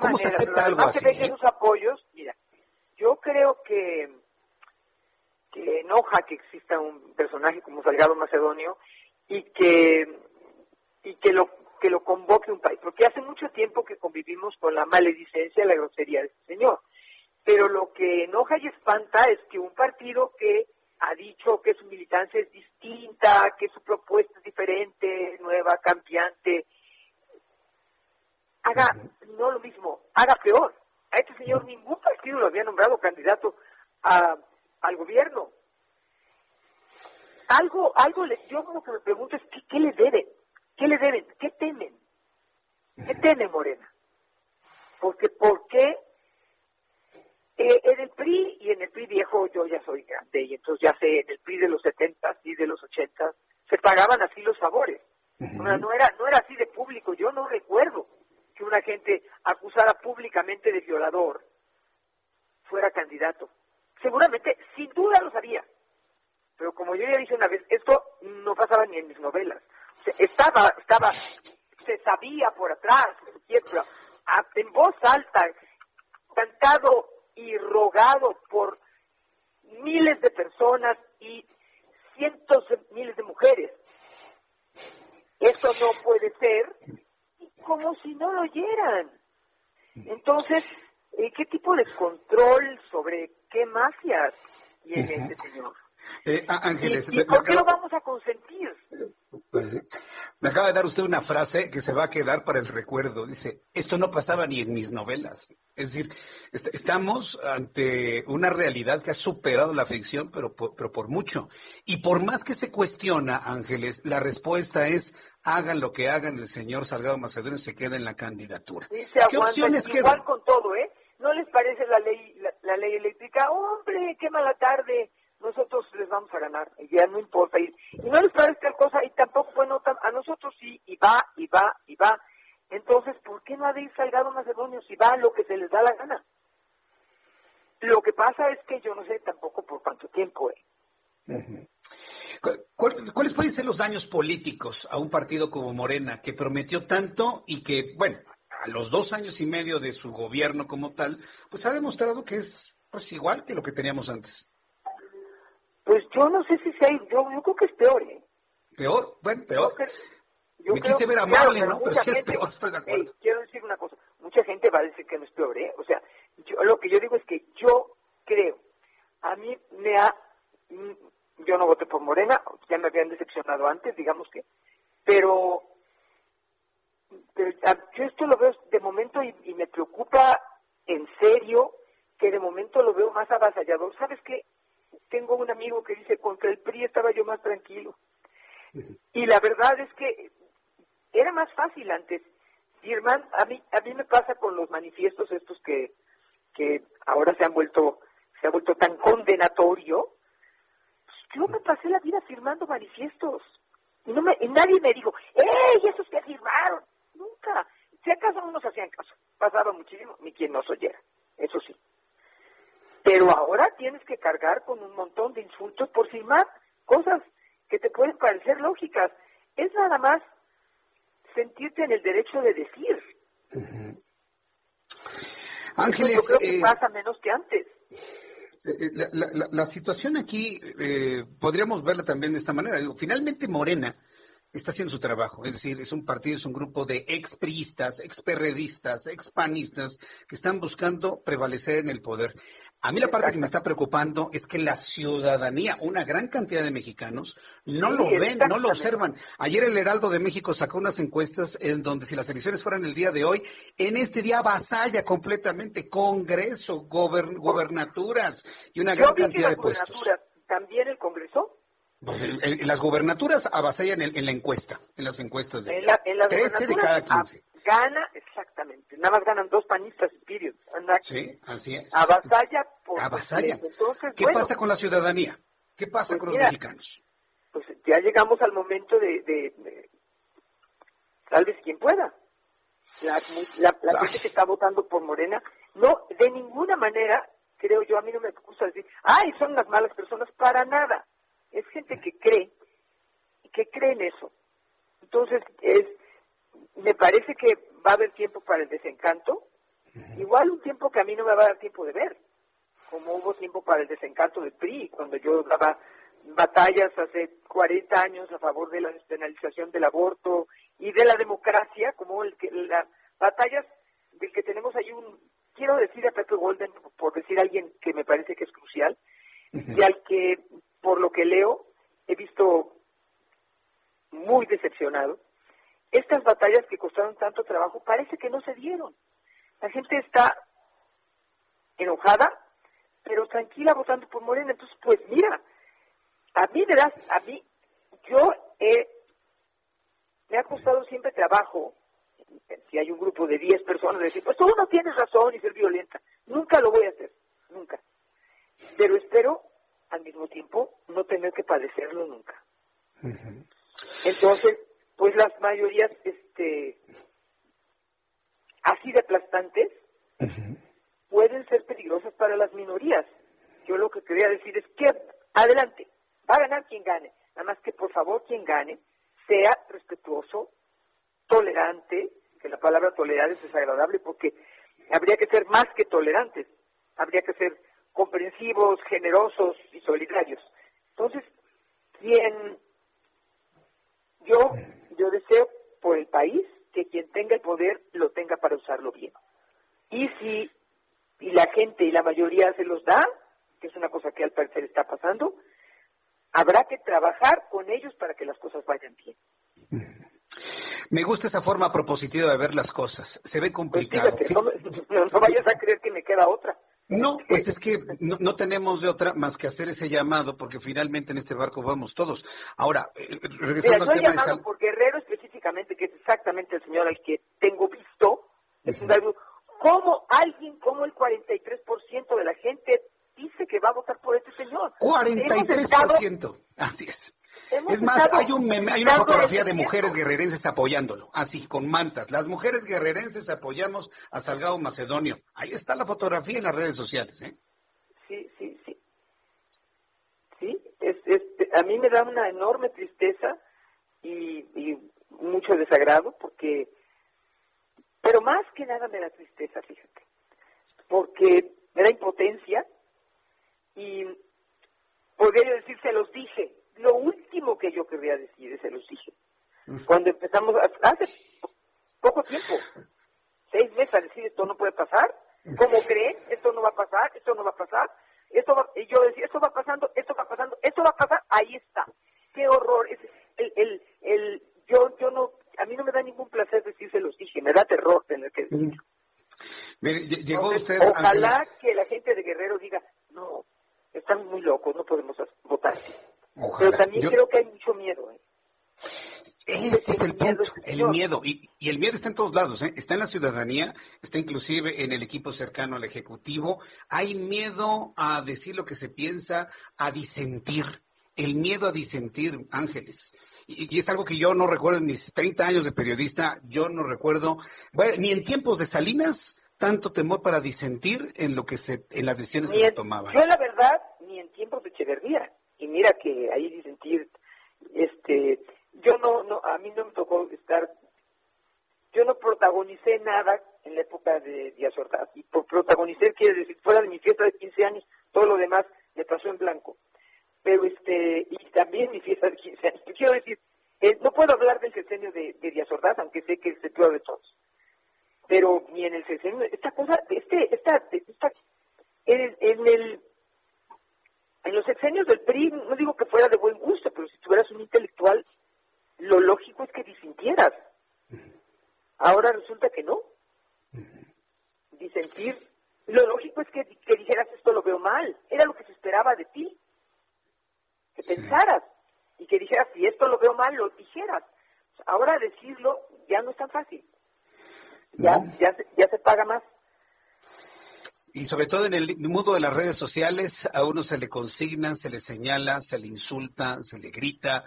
¿Cómo, se acepta algo así? Esos apoyos, mira, yo creo que, que enoja que exista un personaje como Salgado Macedonio y que, y que lo que lo convoque un país, porque hace mucho tiempo que convivimos con la maledicencia y la grosería de este señor. Pero lo que enoja y espanta es que un partido que ha dicho que su militancia es distinta, que su propuesta es diferente, nueva, cambiante, haga no lo mismo, haga peor. A este señor ningún partido lo había nombrado candidato a, al gobierno. Algo, algo, le, yo como que me pregunto es, ¿qué, ¿qué le deben? ¿Qué le deben? ¿Qué temen? ¿Qué teme Morena? Porque, ¿por qué eh, en el PRI y en el PRI viejo yo ya soy grande y entonces ya sé, en el PRI de los 70 y de los 80 se pagaban así los favores. no, era, no era así de público. Yo no recuerdo que una gente acusara públicamente de violador fuera candidato. Seguramente, sin duda lo sabía. Pero como yo ya dije una vez, esto no pasaba ni en mis novelas. estaba, estaba, se sabía por atrás, en voz alta, cantado y rogado por miles de personas y cientos de miles de mujeres. Esto no puede ser como si no lo oyeran. Entonces, eh, ¿qué tipo de control sobre qué mafias tiene este señor? Eh, Ángeles, ¿Y, por qué lo vamos a consentir? Pues, me acaba de dar usted una frase que se va a quedar para el recuerdo. Dice, esto no pasaba ni en mis novelas. Es decir, estamos ante una realidad que ha superado la ficción, pero por, pero por mucho. Y por más que se cuestiona, Ángeles, la respuesta es, hagan lo que hagan, el señor Salgado Macedonio se queda en la candidatura. ¿Qué opciones quedan? Igual con todo, ¿eh? ¿No les parece la ley, la ley eléctrica? ¡Hombre, qué mala tarde! Nosotros les vamos a ganar, y ya no importa. Y, no les parece tal cosa, y tampoco, bueno, a nosotros sí, y va, y va, y va. Entonces, ¿por qué no ha de ir Salgado Macedonio si va lo que se les da la gana? Lo que pasa es que yo no sé tampoco por cuánto tiempo. Eh. ¿Cuáles pueden ser los daños políticos a un partido como Morena, que prometió tanto y que, bueno, a los dos años y medio de su gobierno como tal, pues ha demostrado que es pues igual que lo que teníamos antes? Pues yo no sé si sea, yo, yo creo que es peor, ¿eh? ¿Peor? Bueno, peor. Yo Me quise ver amable, ¿no? Pero sí es peor, estoy de acuerdo. quiero decir una cosa, mucha gente va a decir que no es peor, ¿eh? O sea, yo, lo que yo digo es que yo creo, a mí me ha, mm, yo no voté por Morena, ya me habían decepcionado antes, digamos que, pero, pero yo esto lo veo de momento y, y me preocupa en serio que de momento lo veo más avasallador. ¿Sabes qué? Tengo un amigo que dice, contra el PRI estaba yo más tranquilo. Y la verdad es que era más fácil antes. Germán, a mí, a mí me pasa con los manifiestos estos que, que ahora se han vuelto, se ha vuelto tan condenatorio. Pues yo me pasé la vida firmando manifiestos. Y, no me, y nadie me dijo, ¡Ey, esos que firmaron! Nunca. Si acaso no nos hacían caso. Pasaba muchísimo, ni quien nos oyera. Eso sí. Pero ahora tienes que cargar con un montón de insultos por firmar cosas que te pueden parecer lógicas. Es nada más sentirte en el derecho de decir. Ángeles, yo creo que eh, pasa menos que antes. Eh, eh, la, situación aquí podríamos verla también de esta manera. finalmente Morena está haciendo su trabajo. Es decir, es un partido, es un grupo de expriistas, experredistas, expanistas que están buscando prevalecer en el poder. A mí la parte que me está preocupando es que la ciudadanía, una gran cantidad de mexicanos, no lo ven, no lo observan. Ayer el Heraldo de México sacó unas encuestas en donde si las elecciones fueran el día de hoy, en este día avasalla completamente Congreso, gobernaturas y una gran cantidad de puestos. ¿También el Congreso? Pues las gobernaturas avasallan en, la encuesta, en las encuestas de en 13 de cada 15. Gana, exactamente. Nada más ganan dos panistas, period. Sí, así es. Avasalla por Avasalla. ¿Qué pasa con la ciudadanía? ¿Qué pasa pues con los mexicanos? Pues ya llegamos al momento de, tal vez quien pueda. La, la, gente que está votando por Morena, no, de ninguna manera, creo yo, a mí no me gusta decir, ay, son las malas personas, para nada. Es gente que cree, que cree en eso. Entonces, es me parece que va a haber tiempo para el desencanto, igual un tiempo que a mí no me va a dar tiempo de ver, como hubo tiempo para el desencanto del PRI, cuando yo daba batallas hace 40 años a favor de la despenalización del aborto y de la democracia, como el que las batallas del que tenemos ahí un, quiero decir a Pepe Golden, por decir a alguien que me parece que es crucial, y al que, por lo que leo, he visto muy decepcionado, estas batallas que costaron tanto trabajo parece que no se dieron. La gente está enojada, pero tranquila votando por Morena. Entonces, pues mira, a mí me das, a mí, yo he, me ha costado siempre trabajo, si hay un grupo de 10 personas, decir, pues tú no tienes razón y ser violenta. Nunca lo voy a hacer, nunca. Pero espero, al mismo tiempo, no tener que padecerlo nunca. Entonces, pues las mayorías este así de aplastantes pueden ser peligrosas para las minorías. Yo lo que quería decir es que adelante, va a ganar quien gane, nada más que por favor quien gane sea respetuoso, tolerante, que la palabra tolerar es desagradable porque habría que ser más que tolerantes, habría que ser comprensivos, generosos y solidarios. Entonces, quien yo yo deseo por el país que quien tenga el poder lo tenga para usarlo bien. Y si y la gente y la mayoría se los da, que es una cosa que al parecer está pasando, habrá que trabajar con ellos para que las cosas vayan bien. Me gusta esa forma propositiva de ver las cosas. Se ve complicado. Pues no, vayas a creer que me queda otra. No, pues es que no, tenemos de otra más que hacer ese llamado, porque finalmente en este barco vamos todos. Ahora, eh, regresando al tema de salud. por Guerrero específicamente, que es exactamente el señor al que tengo visto, es un ¿cómo alguien, como el 43% de la gente dice que va a votar por este señor? 43%, así es es más, hay un hay una fotografía de mujeres guerrerenses apoyándolo, así con mantas. Las mujeres guerrerenses apoyamos a Salgado Macedonio. Ahí está la fotografía en las redes sociales, ¿eh? Sí, sí, sí. Sí, es, a mí me da una enorme tristeza y, y mucho desagrado porque, pero más que nada me da tristeza, fíjate, porque me da impotencia y podría decir, se los dije, lo último que yo quería decir, se los dije. Cuando empezamos, hace poco tiempo, seis meses a decir esto no puede pasar, ¿cómo creen? Esto no va a pasar, esto no va a pasar, esto y yo decía, esto va pasando, esto va pasando, esto va a pasar, ahí está. Qué horror. Es, el, el, el, yo, yo no, a mí no me da ningún placer decir se los dije, me da terror tener que decirlo. Mire, llegó usted. Ojalá que la gente de Guerrero diga, no, están muy locos, no podemos votar. Pero también creo que hay mucho miedo. ¿eh? Ese es el punto, el miedo. Y, el miedo está en todos lados, ¿eh? está en la ciudadanía, está inclusive en el equipo cercano al Ejecutivo. Hay miedo a decir lo que se piensa, a disentir. El miedo a disentir, Ángeles. Y, es algo que yo no recuerdo en mis 30 años de periodista, yo no recuerdo, bueno, ni en tiempos de Salinas, tanto temor para disentir en lo que se, en las decisiones que se tomaban. Yo la verdad, ni en tiempos de Echeverría mira que ahí disentir, este, yo no, no, a mí no me tocó estar, yo no protagonicé nada en la época de Díaz Ordaz, y por protagonicé quiere decir, fuera de mi fiesta de 15 años, todo lo demás me pasó en blanco. Pero este, y también mi fiesta de 15 años, quiero decir, eh, no puedo hablar del sexenio de, de Díaz Ordaz, aunque sé que es el peor de todos. Pero ni en el sexenio, esta cosa, este, esta, esta, en en el en los sexenios del PRI, no digo que fuera de buen gusto, pero si tuvieras un intelectual, lo lógico es que disintieras. Ahora resulta que no. Disentir, lo lógico es que, que dijeras esto lo veo mal. Era lo que se esperaba de ti. Que pensaras y que dijeras si esto lo veo mal, lo dijeras. Ahora decirlo ya no es tan fácil. Ya, ya, ya se paga más. Y sobre todo en el mundo de las redes sociales, a uno se le consignan, se le señala, se le insulta, se le grita.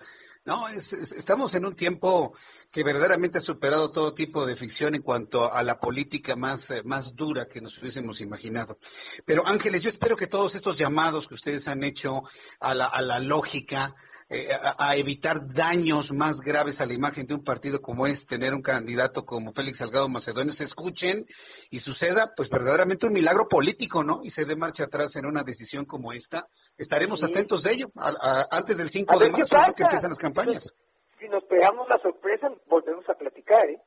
No, estamos en un tiempo que verdaderamente ha superado todo tipo de ficción en cuanto a la política más, eh, más dura que nos hubiésemos imaginado. Pero Ángeles, yo espero que todos estos llamados que ustedes han hecho a la, a la lógica, eh, a, evitar daños más graves a la imagen de un partido como es tener un candidato como Félix Salgado Macedonio, se escuchen y suceda pues verdaderamente un milagro político, ¿no? Y se dé marcha atrás en una decisión como esta. Estaremos atentos de ello antes del 5 de marzo, que empiezan las campañas. Si nos pegamos la sorpresa, volvemos a platicar, ¿eh?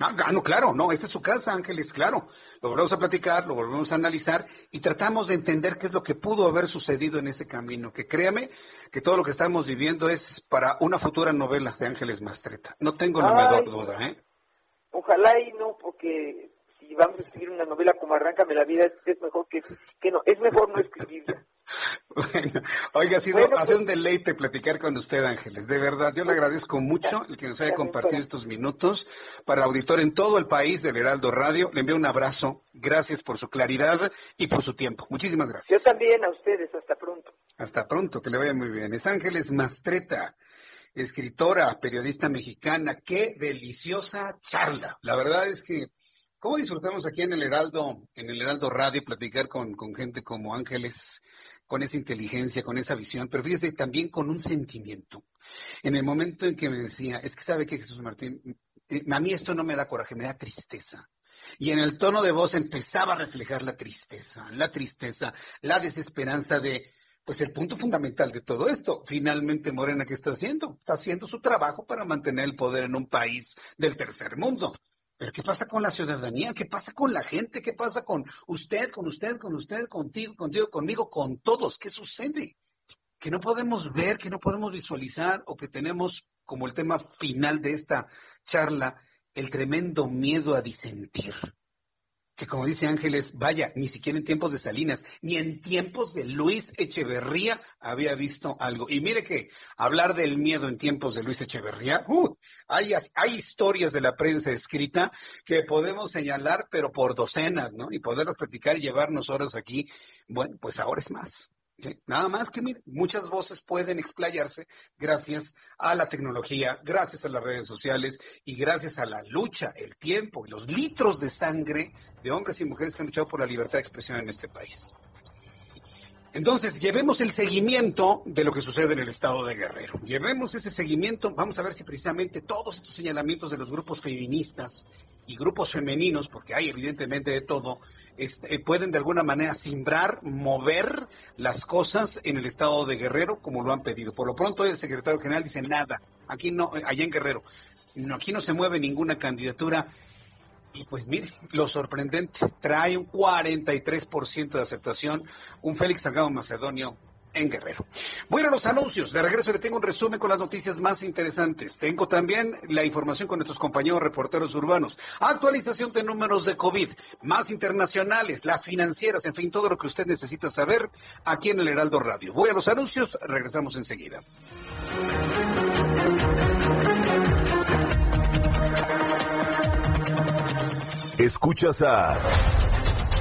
Ah, ah, no, claro, no, esta es su casa, Ángeles, claro. Lo volvemos a platicar, lo volvemos a analizar y tratamos de entender qué es lo que pudo haber sucedido en ese camino. Que créame que todo lo que estamos viviendo es para una futura novela de Ángeles Mastreta. No tengo la menor duda, ¿eh? Ojalá y no, porque si vamos a escribir una novela como Arráncame la vida, es, mejor que, que no, es mejor no escribirla. Bueno, oiga, ha sido hace un pues deleite platicar con usted, Ángeles. De verdad, yo le agradezco mucho el que nos haya compartido estos minutos para el auditor en todo el país del Heraldo Radio. Le envío un abrazo. Gracias por su claridad y por su tiempo. Muchísimas gracias. Yo también a ustedes. Hasta pronto. Hasta pronto, que le vaya muy bien. Es Ángeles Mastreta, escritora, periodista mexicana. Qué deliciosa charla. La verdad es que ¿Cómo disfrutamos aquí en el Heraldo, en el Heraldo Radio, platicar con, con gente como Ángeles, con esa inteligencia, con esa visión, pero fíjese, también con un sentimiento. En el momento en que me decía, es que sabe que Jesús Martín, eh, a mí esto no me da coraje, me da tristeza. Y en el tono de voz empezaba a reflejar la tristeza, la tristeza, la desesperanza de, pues el punto fundamental de todo esto. Finalmente, Morena, ¿qué está haciendo? Está haciendo su trabajo para mantener el poder en un país del tercer mundo. Pero ¿qué pasa con la ciudadanía? ¿Qué pasa con la gente? ¿Qué pasa con usted, con usted, con usted, contigo, contigo, conmigo, con todos? ¿Qué sucede? que no podemos ver, que no podemos visualizar o que tenemos como el tema final de esta charla el tremendo miedo a disentir que como dice Ángeles, vaya, ni siquiera en tiempos de Salinas, ni en tiempos de Luis Echeverría había visto algo. Y mire que hablar del miedo en tiempos de Luis Echeverría, uh, hay, hay historias de la prensa escrita que podemos señalar, pero por docenas, ¿no? Y poderlos platicar y llevarnos horas aquí. Bueno, pues ahora es más. Nada más que muchas voces pueden explayarse gracias a la tecnología, gracias a las redes sociales y gracias a la lucha, el tiempo y los litros de sangre de hombres y mujeres que han luchado por la libertad de expresión en este país. Entonces, llevemos el seguimiento de lo que sucede en el estado de Guerrero. Llevemos ese seguimiento. Vamos a ver si precisamente todos estos señalamientos de los grupos feministas y grupos femeninos, porque hay evidentemente de todo, este, pueden de alguna manera simbrar, mover las cosas en el estado de Guerrero como lo han pedido. Por lo pronto el secretario general dice nada, aquí no, allá en Guerrero, aquí no se mueve ninguna candidatura. Y pues mire, lo sorprendente, trae un 43% de aceptación, un Félix Salgado Macedonio en Guerrero. Bueno, los anuncios. De regreso le tengo un resumen con las noticias más interesantes. Tengo también la información con nuestros compañeros reporteros urbanos. Actualización de números de COVID, más internacionales, las financieras, en fin, todo lo que usted necesita saber aquí en el Heraldo Radio. Voy a los anuncios, regresamos enseguida. Escuchas a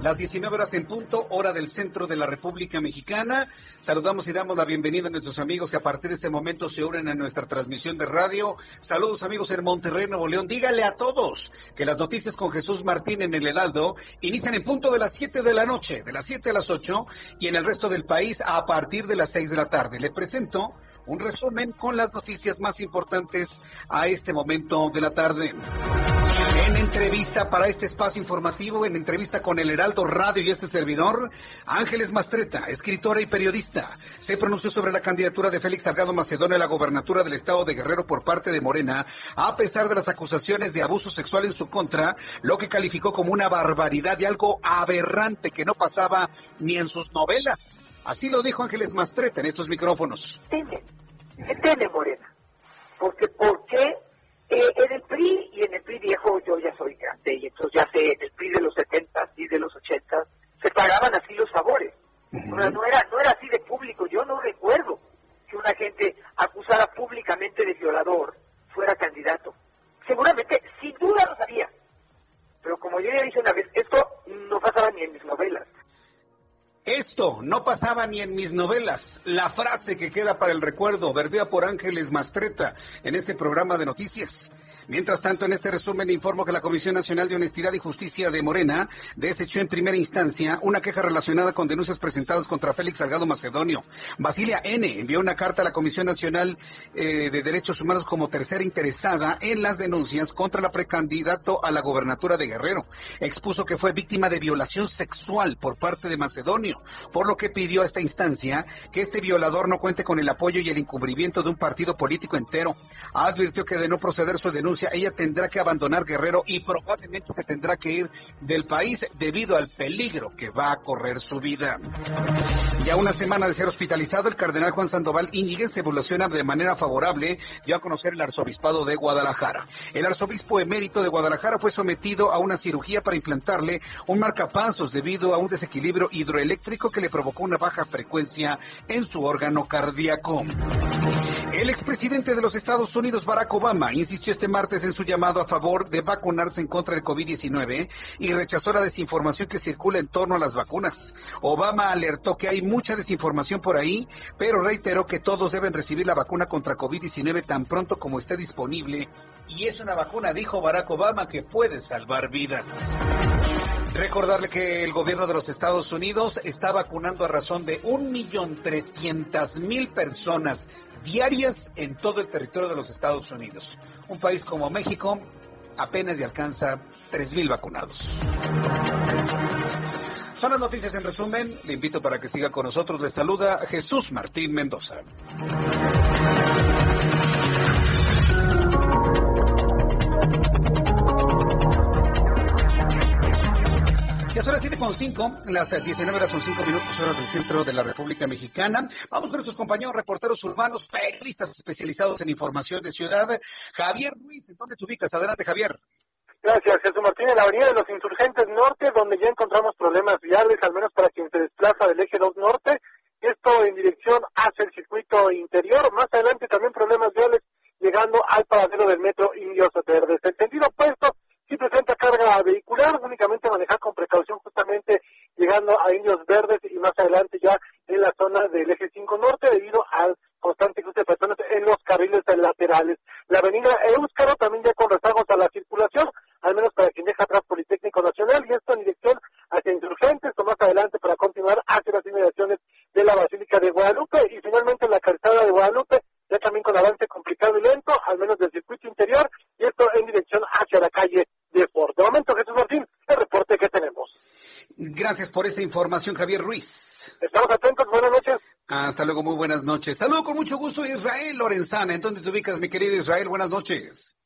Las 19 horas en punto, hora del centro de la República Mexicana. Saludamos y damos la bienvenida a nuestros amigos que a partir de este momento se unen a nuestra transmisión de radio. Saludos amigos en Monterrey, Nuevo León. Dígale a todos que las noticias con Jesús Martín en el Heraldo inician en punto de las 7 de la noche, de las 7 a las 8 y en el resto del país a partir de las 6 de la tarde. Le presento un resumen con las noticias más importantes a este momento de la tarde. En entrevista para este espacio informativo, en entrevista con el Heraldo Radio y este servidor, Ángeles Mastreta, escritora y periodista, se pronunció sobre la candidatura de Félix Salgado Macedonio a la gobernatura del estado de Guerrero por parte de Morena, a pesar de las acusaciones de abuso sexual en su contra, lo que calificó como una barbaridad y algo aberrante que no pasaba ni en sus novelas. Así lo dijo Ángeles Mastreta en estos micrófonos. Teme, Morena. Porque, ¿por qué eh, en el PRI y en el PRI viejo yo ya soy grande y entonces ya sé, en el PRI de los 70 y de los 80 se pagaban así los favores. no, era, no era así de público. Yo no recuerdo que una gente acusada públicamente de violador fuera candidato. Seguramente, sin duda lo sabía. Pero como yo ya dije una vez, esto no pasaba ni en mis novelas. Esto no pasaba ni en mis novelas. La frase que queda para el recuerdo, verdea por Ángeles Mastreta en este programa de noticias. Mientras tanto, en este resumen informo que la Comisión Nacional de Honestidad y Justicia de Morena desechó en primera instancia una queja relacionada con denuncias presentadas contra Félix Salgado Macedonio. Basilia N. envió una carta a la Comisión Nacional eh, de Derechos Humanos como tercera interesada en las denuncias contra la precandidato a la gobernatura de Guerrero. Expuso que fue víctima de violación sexual por parte de Macedonio, por lo que pidió a esta instancia que este violador no cuente con el apoyo y el encubrimiento de un partido político entero. Advirtió que de no proceder su denuncia ella tendrá que abandonar Guerrero y probablemente se tendrá que ir del país debido al peligro que va a correr su vida. Ya una semana de ser hospitalizado, el cardenal Juan Sandoval Íñiguez evoluciona de manera favorable, dio a conocer el arzobispado de Guadalajara. El arzobispo emérito de Guadalajara fue sometido a una cirugía para implantarle un marcapasos debido a un desequilibrio hidroeléctrico que le provocó una baja frecuencia en su órgano cardíaco. El expresidente de los Estados Unidos, Barack Obama, insistió este martes en su llamado a favor de vacunarse en contra del COVID-19 y rechazó la desinformación que circula en torno a las vacunas. Obama alertó que hay mucha desinformación por ahí, pero reiteró que todos deben recibir la vacuna contra COVID-19 tan pronto como esté disponible. Y es una vacuna, dijo Barack Obama, que puede salvar vidas. Recordarle que el gobierno de los Estados Unidos está vacunando a razón de un millón trescientas mil personas diarias en todo el territorio de los Estados Unidos. Un país como México apenas le alcanza tres mil vacunados. Son las noticias en resumen. Le invito para que siga con nosotros. Le saluda Jesús Martín Mendoza. Las 7.5, las 19 horas son 5 minutos hora del centro de la República Mexicana. Vamos con nuestros compañeros reporteros urbanos, periodistas especializados en información de ciudad. Javier Ruiz, ¿en dónde te ubicas? Adelante, Javier. Gracias, Jesús Martín. En la avenida de los Insurgentes Norte, donde ya encontramos problemas viales, al menos para quien se desplaza del eje 2 Norte. Esto en dirección hacia el circuito interior. Más adelante también problemas viales llegando al paradero del metro Indios Verdes. El sentido opuesto si presenta carga vehicular, únicamente manejar con precaución justamente llegando a Indios Verdes y más adelante ya en la zona del eje 5 norte debido al constante cruce de personas en los carriles laterales. La avenida Euskaro también ya con rezagos a la circulación, al menos para quien deja atrás Politécnico Nacional y esto en dirección hacia Insurgentes o más adelante para continuar hacia las inmediaciones de la Basílica de Guadalupe y finalmente la calzada de Guadalupe ya también con avance complicado y lento, al menos del circuito interior, y esto en dirección hacia la calle de Ford. De momento, Jesús Martín, el reporte que tenemos. Gracias por esta información, Javier Ruiz. Estamos atentos, buenas noches. Hasta luego, muy buenas noches. Saludo con mucho gusto Israel Lorenzana. ¿En dónde te ubicas, mi querido Israel? Buenas noches.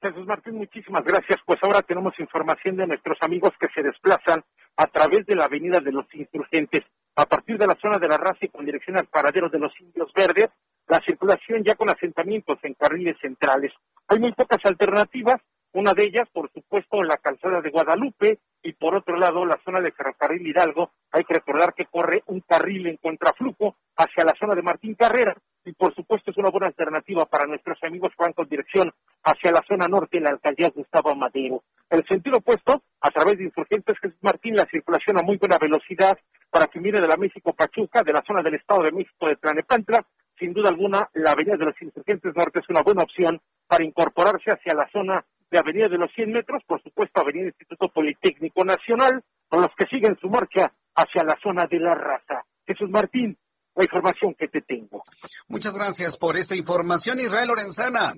Jesús Martín, muchísimas gracias. Pues ahora tenemos información de nuestros amigos que se desplazan a través de la Avenida de los Insurgentes, a partir de la zona de la raza y con dirección al paradero de los Indios Verdes, la circulación ya con asentamientos en carriles centrales. Hay muy pocas alternativas, una de ellas, por supuesto, la calzada de Guadalupe y por otro lado la zona de Ferrocarril Hidalgo. Hay que recordar que corre un carril en contraflujo hacia la zona de Martín Carrera y por supuesto es una buena alternativa para nuestros amigos que van con dirección hacia la zona norte en la alcaldía Gustavo Madero. El sentido opuesto, a través de Insurgentes Jesús Martín, la circulación a muy buena velocidad para que mire de la México Pachuca, de la zona del Estado de México de Tlanepantla, sin duda alguna, la Avenida de los Insurgentes Norte es una buena opción para incorporarse hacia la zona de Avenida de los 100 metros, por supuesto Avenida Instituto Politécnico Nacional, con los que siguen su marcha hacia la zona de la raza. Jesús Martín, la información que te tengo. Muchas gracias por esta información, Israel Lorenzana.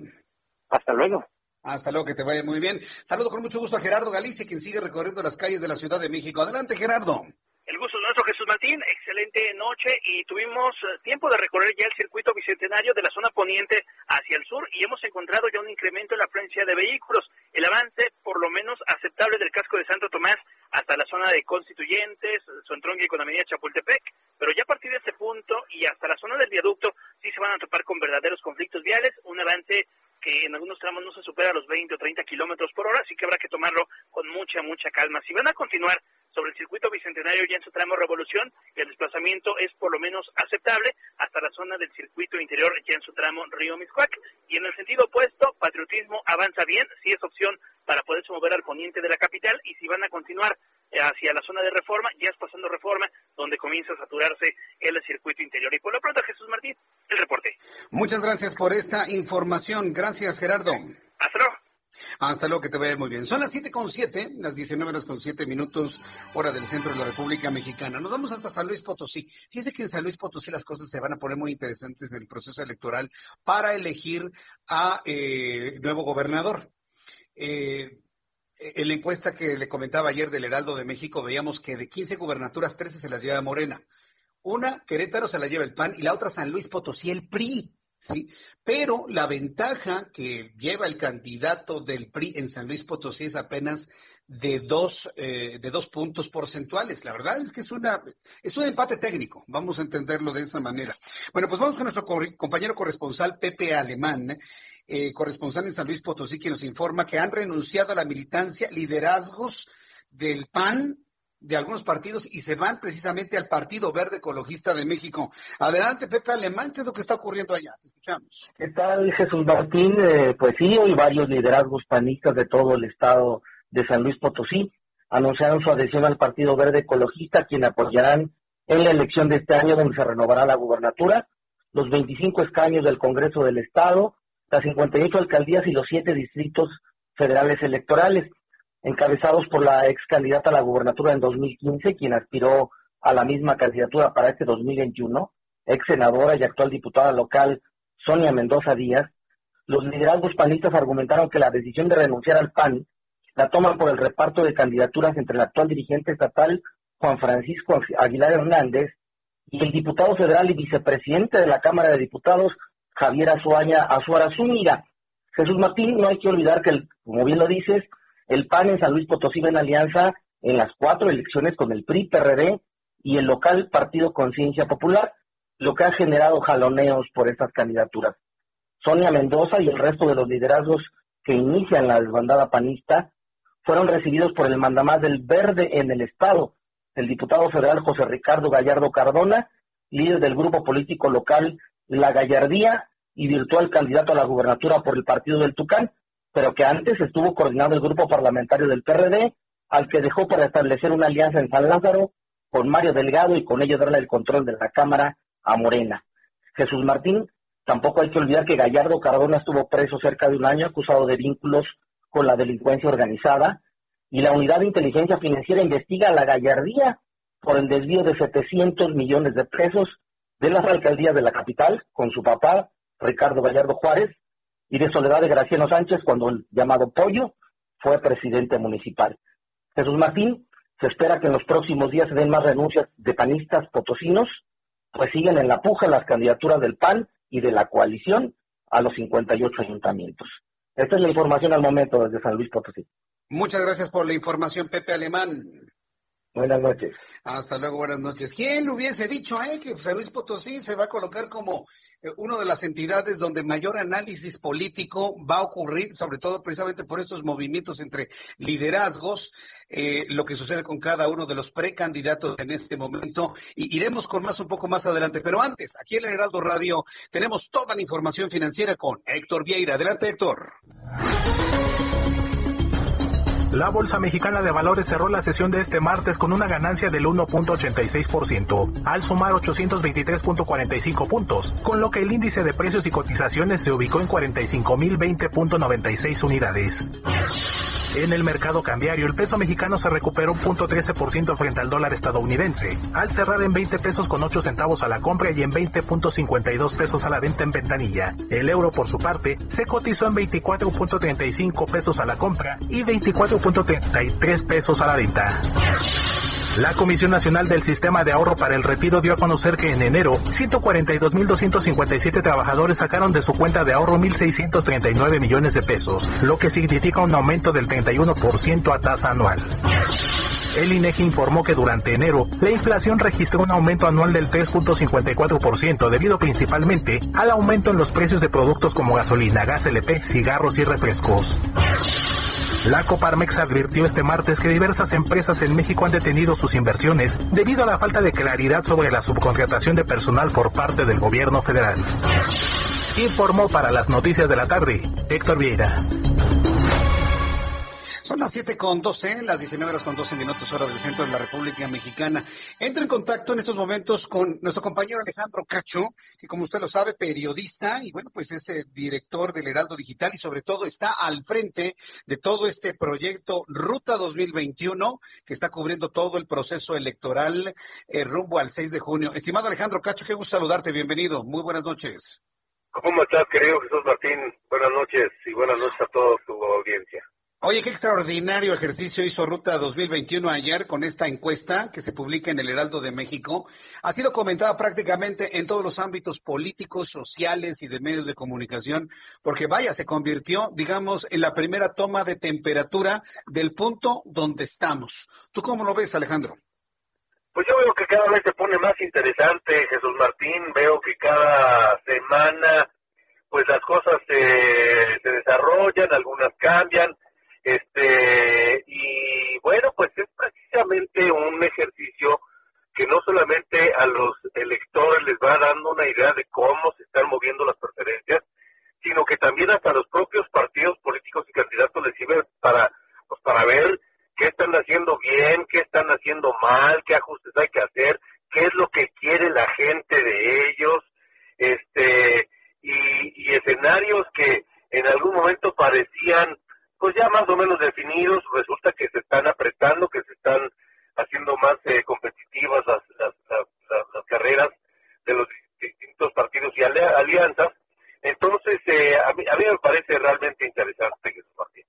Hasta luego. Hasta luego, que te vaya muy bien. Saludo con mucho gusto a Gerardo Galicia, quien sigue recorriendo las calles de la Ciudad de México. Adelante, Gerardo. El gusto es nuestro, Jesús Martín. Excelente noche y tuvimos eh, tiempo de recorrer ya el circuito bicentenario de la zona poniente hacia el sur y hemos encontrado ya un incremento en la afluencia de vehículos. El avance, por lo menos, aceptable del casco de Santo Tomás hasta la zona de Constituyentes, Sontrongue con Avenida Chapultepec, pero ya a partir de este punto y hasta la zona del viaducto sí se van a topar con verdaderos conflictos viales, un avance que en algunos tramos no se supera los 20 o 30 kilómetros por hora, así que habrá que tomarlo con mucha, mucha calma. Si van a continuar sobre el circuito bicentenario ya en su tramo Revolución, el desplazamiento es por lo menos aceptable hasta la zona del circuito interior ya en su tramo Río Miscuac. Y en el sentido opuesto, patriotismo avanza bien, si es opción para poderse mover al poniente de la capital y si van a continuar hacia la zona de reforma, ya es pasando reforma, donde comienza a saturarse el circuito interior. Y por lo pronto, Jesús Martín, el reporte. Muchas gracias por esta información. Gracias, Gerardo. Hasta luego. Hasta luego, que te vaya muy bien. Son las siete con siete, las 19 horas con siete minutos, hora del centro de la República Mexicana. Nos vamos hasta San Luis Potosí. Fíjense que en San Luis Potosí las cosas se van a poner muy interesantes en el proceso electoral para elegir a eh, nuevo gobernador. Eh, en la encuesta que le comentaba ayer del Heraldo de México, veíamos que de 15 gubernaturas, 13 se las lleva Morena. Una, Querétaro se la lleva el PAN y la otra San Luis Potosí, el PRI. ¿sí? Pero la ventaja que lleva el candidato del PRI en San Luis Potosí es apenas de dos, eh, de dos puntos porcentuales. La verdad es que es una, es un empate técnico, vamos a entenderlo de esa manera. Bueno, pues vamos con nuestro compañero corresponsal Pepe Alemán, eh, corresponsal en San Luis Potosí, quien nos informa que han renunciado a la militancia liderazgos del PAN, de algunos partidos y se van precisamente al Partido Verde Ecologista de México. Adelante, Pepe Alemán, ¿qué es lo que está ocurriendo allá? Te escuchamos. ¿Qué tal, Jesús Martín? Eh, pues sí, hay varios liderazgos panistas de todo el estado de San Luis Potosí anunciaron su adhesión al Partido Verde Ecologista, quien apoyarán en la elección de este año donde se renovará la gubernatura, los 25 escaños del Congreso del Estado, las 58 alcaldías y los siete distritos federales electorales. encabezados por la ex candidata a la gubernatura en 2015, quien aspiró a la misma candidatura para este 2021, ex senadora y actual diputada local Sonia Mendoza Díaz, los liderazgos panistas argumentaron que la decisión de renunciar al PAN la toman por el reparto de candidaturas entre el actual dirigente estatal Juan Francisco Aguilar Hernández y el diputado federal y vicepresidente de la Cámara de Diputados Javier Azuaña Azuara Zúñiga. Jesús Martín, no hay que olvidar que, como bien lo dices, el PAN en San Luis Potosí va en alianza en las cuatro elecciones con el PRI, PRD y el local Partido Conciencia Popular, lo que ha generado jaloneos por estas candidaturas. Sonia Mendoza y el resto de los liderazgos que inician la desbandada panista fueron recibidos por el mandamás del Verde en el Estado, el diputado federal José Ricardo Gallardo Cardona, líder del grupo político local La Gallardía y virtual candidato a la gubernatura por el partido del Tucán, pero que antes estuvo coordinando el grupo parlamentario del PRD, al que dejó para establecer una alianza en San Lázaro con Mario Delgado y con ello darle el control de la Cámara a Morena. Jesús Martín, tampoco hay que olvidar que Gallardo Cardona estuvo preso cerca de un año acusado de vínculos con la delincuencia organizada y la Unidad de Inteligencia Financiera investiga a la Gallardía por el desvío de 700 millones de pesos de las alcaldías de la capital con su papá, Ricardo Gallardo Juárez, y de Soledad de Graciano Sánchez cuando el llamado Pollo fue presidente municipal. Jesús Martín, se espera que en los próximos días se den más renuncias de panistas potosinos, pues siguen en la puja las candidaturas del PAN y de la coalición a los 58 ayuntamientos. Esta es la información al momento desde San Luis Potosí. Muchas gracias por la información, Pepe Alemán. Buenas noches. Hasta luego, buenas noches. ¿Quién lo hubiese dicho, eh, que San Luis Potosí se va a colocar como eh, una de las entidades donde mayor análisis político va a ocurrir, sobre todo precisamente por estos movimientos entre liderazgos, eh, lo que sucede con cada uno de los precandidatos en este momento. Y iremos con más un poco más adelante. Pero antes, aquí en el Heraldo Radio tenemos toda la información financiera con Héctor Vieira. Adelante, Héctor. La Bolsa Mexicana de Valores cerró la sesión de este martes con una ganancia del 1.86%, al sumar 823.45 puntos, con lo que el índice de precios y cotizaciones se ubicó en 45.020.96 unidades. En el mercado cambiario, el peso mexicano se recuperó un punto 13% frente al dólar estadounidense, al cerrar en 20 pesos con 8 centavos a la compra y en 20.52 pesos a la venta en ventanilla. El euro, por su parte, se cotizó en 24.35 pesos a la compra y 24.33 pesos a la venta. La Comisión Nacional del Sistema de Ahorro para el Retiro dio a conocer que en enero 142.257 trabajadores sacaron de su cuenta de ahorro 1.639 millones de pesos, lo que significa un aumento del 31% a tasa anual. El INEGI informó que durante enero la inflación registró un aumento anual del 3.54% debido principalmente al aumento en los precios de productos como gasolina, gas LP, cigarros y refrescos. La Coparmex advirtió este martes que diversas empresas en México han detenido sus inversiones debido a la falta de claridad sobre la subcontratación de personal por parte del gobierno federal. Informó para las noticias de la tarde Héctor Vieira. Son las 7 con 12, las 19 horas con 12 minutos hora del centro de la República Mexicana. Entro en contacto en estos momentos con nuestro compañero Alejandro Cacho, que como usted lo sabe, periodista y bueno, pues es el director del Heraldo Digital y sobre todo está al frente de todo este proyecto Ruta 2021 que está cubriendo todo el proceso electoral eh, rumbo al 6 de junio. Estimado Alejandro Cacho, qué gusto saludarte, bienvenido, muy buenas noches. ¿Cómo estás, querido Jesús Martín? Buenas noches y buenas noches a toda tu audiencia. Oye, qué extraordinario ejercicio hizo Ruta 2021 ayer con esta encuesta que se publica en el Heraldo de México. Ha sido comentada prácticamente en todos los ámbitos políticos, sociales y de medios de comunicación, porque vaya, se convirtió, digamos, en la primera toma de temperatura del punto donde estamos. ¿Tú cómo lo ves, Alejandro? Pues yo veo que cada vez se pone más interesante, Jesús Martín. Veo que cada semana, pues las cosas se, se desarrollan, algunas cambian este, y bueno, pues es precisamente un ejercicio que no solamente a los electores les va dando una idea de cómo se están moviendo las preferencias, sino que también hasta los propios partidos políticos y candidatos les sirve para, pues para ver qué están haciendo bien, qué están haciendo mal, qué ajustes hay que hacer, qué es lo que quiere la gente de ellos, este, y, y escenarios que en algún momento parecían pues ya más o menos definidos, resulta que se están apretando, que se están haciendo más eh, competitivas las, las, las, carreras de los distintos partidos y alianzas. Entonces, eh, a, mí, a, mí, me parece realmente interesante Jesús Martín.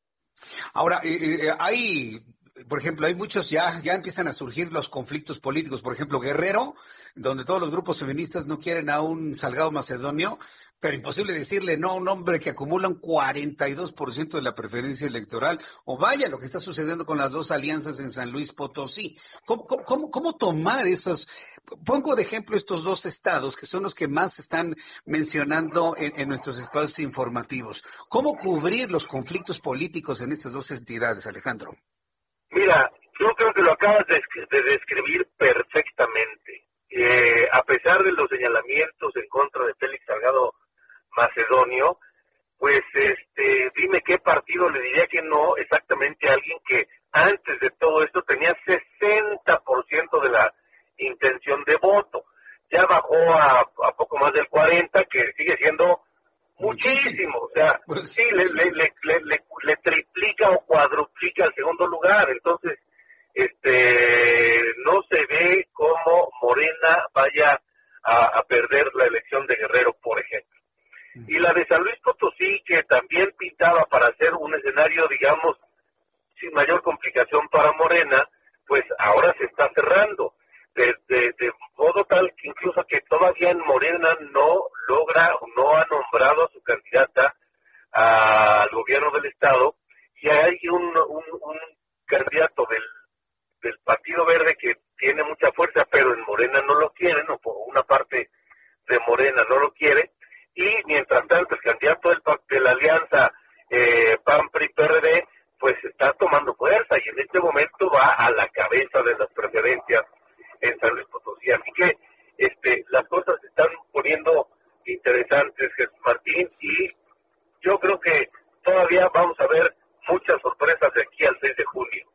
Ahora, eh, eh, eh, hay por ejemplo, hay muchos ya, ya empiezan a surgir los conflictos políticos. Por ejemplo, Guerrero, donde todos los grupos feministas no quieren a un Salgado Macedonio, pero imposible decirle no a un hombre que acumula un 42% de la preferencia electoral. O vaya lo que está sucediendo con las dos alianzas en San Luis Potosí. ¿Cómo, cómo, tomar esos? Pongo de ejemplo estos dos estados que son los que más están mencionando en, en nuestros espacios informativos. ¿Cómo cubrir los conflictos políticos en esas dos entidades, Alejandro? Mira, yo creo que lo acabas de, describir perfectamente. Eh, a pesar de los señalamientos en contra de Félix Salgado Macedonio, pues este, dime qué partido le diría que no exactamente a alguien que antes de todo esto tenía 60% de la intención de voto. Ya bajó a, a poco más del 40, que sigue siendo muchísimo, o sea, pues sí, le, le, le, le, triplica o cuadruplica el segundo lugar, entonces, este, no se ve cómo Morena vaya a, perder la elección de Guerrero, por ejemplo. Y la de San Luis Potosí, que también pintaba para ser un escenario, digamos, sin mayor complicación para Morena, pues ahora se está cerrando. De, de, modo tal que incluso que todavía en Morena no logra, no ha nombrado a su candidata al gobierno del Estado y hay un, un, candidato del, del Partido Verde que tiene mucha fuerza, pero en Morena no lo quieren, o una parte de Morena no lo quiere, y mientras tanto el candidato del, de la alianza eh, PAN-PRI-PRD pues está tomando fuerza y en este momento va a la cabeza de las preferencias en San Luis Potosí. Así que este, las cosas se están poniendo interesantes, Jesús Martín, y yo creo que todavía vamos a ver muchas sorpresas de aquí al 6 de julio.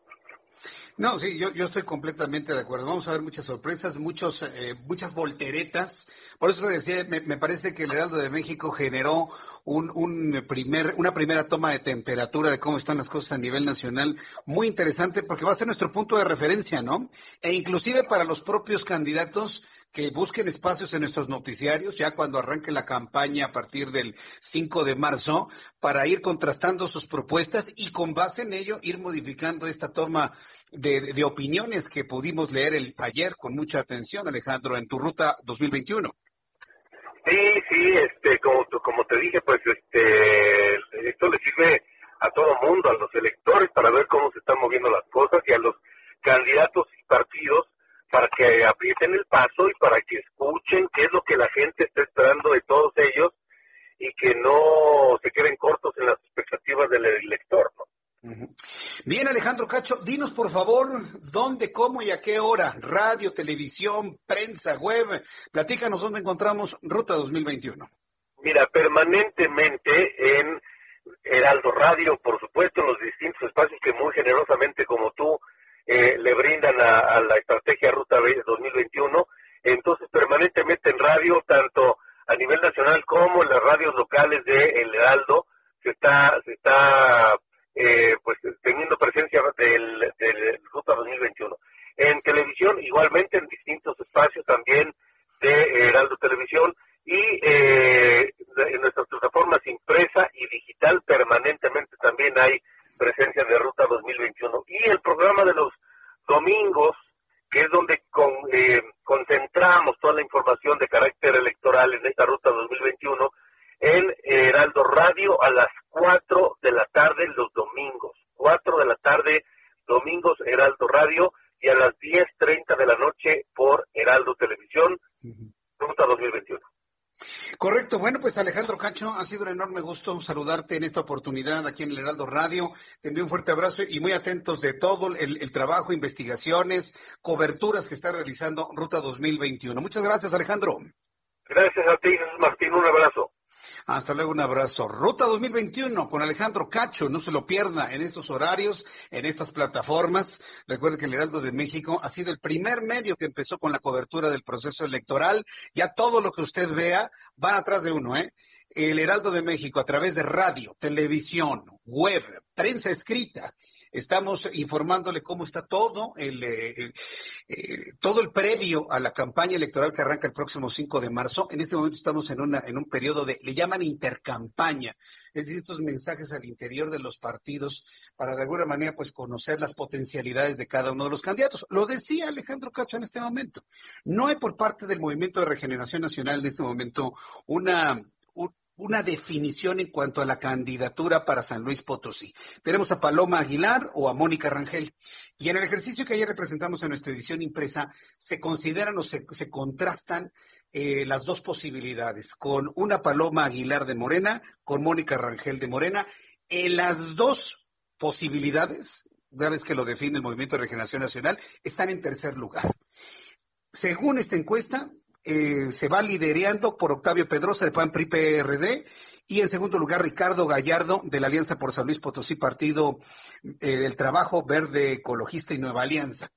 No, sí, yo, yo estoy completamente de acuerdo. Vamos a ver muchas sorpresas, muchos, eh, muchas volteretas. Por eso decía, me, me, parece que el Heraldo de México generó un, un primer, una primera toma de temperatura de cómo están las cosas a nivel nacional, muy interesante porque va a ser nuestro punto de referencia, ¿no? E inclusive para los propios candidatos que busquen espacios en nuestros noticiarios, ya cuando arranque la campaña a partir del 5 de marzo, para ir contrastando sus propuestas y con base en ello ir modificando esta toma de, de opiniones que pudimos leer el, ayer con mucha atención, Alejandro, en tu ruta 2021. Sí, sí, este, como, como te dije, pues este, esto le sirve a todo mundo, a los electores, para ver cómo se están moviendo las cosas y a los candidatos y partidos para que aprieten el paso y para que escuchen qué es lo que la gente está esperando de todos ellos y que no se queden cortos en las expectativas del elector, ¿no? Bien, Alejandro Cacho, dinos por favor dónde, cómo y a qué hora, radio, televisión, prensa, web, platícanos dónde encontramos Ruta 2021. Mira, permanentemente en Heraldo Radio, por supuesto, en los distintos espacios que muy generosamente como tú eh, le brindan a, la estrategia Ruta 2021, entonces permanentemente en radio, tanto a nivel nacional como en las radios locales de El Heraldo, se está, se está eh, pues teniendo presencia del, del Ruta 2021. En televisión, igualmente en distintos espacios también de Heraldo Televisión y eh, en nuestras plataformas impresa y digital permanentemente también hay presencia de Ruta 2021. Y el programa de los domingos, que es donde con, eh, concentramos toda la información de carácter electoral en esta Ruta 2021, en Heraldo Radio a las 4 de la tarde los domingos. 4 de la tarde, domingos, Heraldo Radio, y a las 10.30 de la noche por Heraldo Televisión, Ruta 2021. Correcto. Bueno, pues Alejandro Cacho, ha sido un enorme gusto saludarte en esta oportunidad aquí en el Heraldo Radio. Te envío un fuerte abrazo y muy atentos de todo el, el trabajo, investigaciones, coberturas que está realizando Ruta 2021. Muchas gracias, Alejandro. Gracias a ti, Martín. Un abrazo. Hasta luego, un abrazo. Ruta 2021 con Alejandro Cacho, no se lo pierda en estos horarios, en estas plataformas. Recuerde que el Heraldo de México ha sido el primer medio que empezó con la cobertura del proceso electoral. Ya todo lo que usted vea van atrás de uno, ¿eh? El Heraldo de México a través de radio, televisión, web, prensa escrita Estamos informándole cómo está todo el, eh, eh, todo el previo a la campaña electoral que arranca el próximo 5 de marzo. En este momento estamos en una en un periodo de le llaman intercampaña, es decir, estos mensajes al interior de los partidos para de alguna manera pues conocer las potencialidades de cada uno de los candidatos. Lo decía Alejandro Cacho en este momento. No hay por parte del Movimiento de Regeneración Nacional en este momento una una definición en cuanto a la candidatura para San Luis Potosí. Tenemos a Paloma Aguilar o a Mónica Rangel. Y en el ejercicio que ayer representamos en nuestra edición impresa, se consideran o se, contrastan eh, las dos posibilidades, con una Paloma Aguilar de Morena, con Mónica Rangel de Morena. En las dos posibilidades, una vez que lo define el Movimiento de Regeneración Nacional, están en tercer lugar. Según esta encuesta, eh, se va liderando por Octavio Pedrosa de PAN PRI PRD y en segundo lugar Ricardo Gallardo de la Alianza por San Luis Potosí, Partido eh, del Trabajo Verde Ecologista y Nueva Alianza.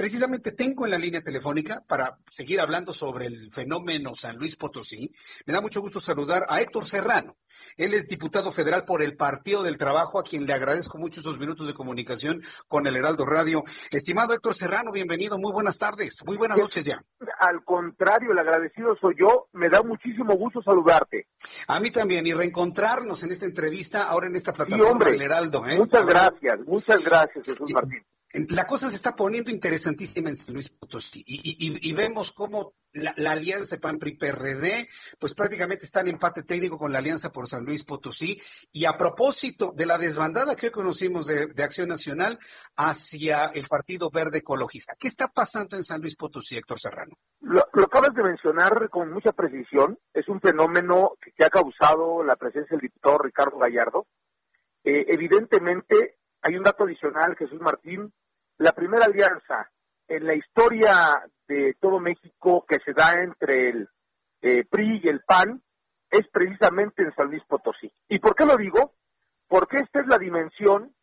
Precisamente tengo en la línea telefónica para seguir hablando sobre el fenómeno San Luis Potosí. Me da mucho gusto saludar a Héctor Serrano. Él es diputado federal por el Partido del Trabajo, a quien le agradezco mucho esos minutos de comunicación con el Heraldo Radio. Estimado Héctor Serrano, bienvenido. Muy buenas tardes. Muy buenas noches ya. Al contrario, el agradecido soy yo. Me da muchísimo gusto saludarte. A mí también. Y reencontrarnos en esta entrevista, ahora en esta plataforma del Heraldo. ¿eh? Muchas gracias. Muchas gracias, Jesús Martín la cosa se está poniendo interesantísima en San Luis Potosí y, vemos cómo la, alianza PAN-PRI-PRD pues prácticamente está en empate técnico con la alianza por San Luis Potosí y a propósito de la desbandada que hoy conocimos de, Acción Nacional hacia el Partido Verde Ecologista. ¿Qué está pasando en San Luis Potosí, Héctor Serrano? Lo, acabas de mencionar con mucha precisión. Es un fenómeno que, ha causado la presencia del diputado Ricardo Gallardo. Eh, evidentemente hay un dato adicional, Jesús Martín, la primera alianza en la historia de todo México que se da entre el eh, PRI y el PAN es precisamente en San Luis Potosí. ¿Y por qué lo digo? Porque esta es la dimensión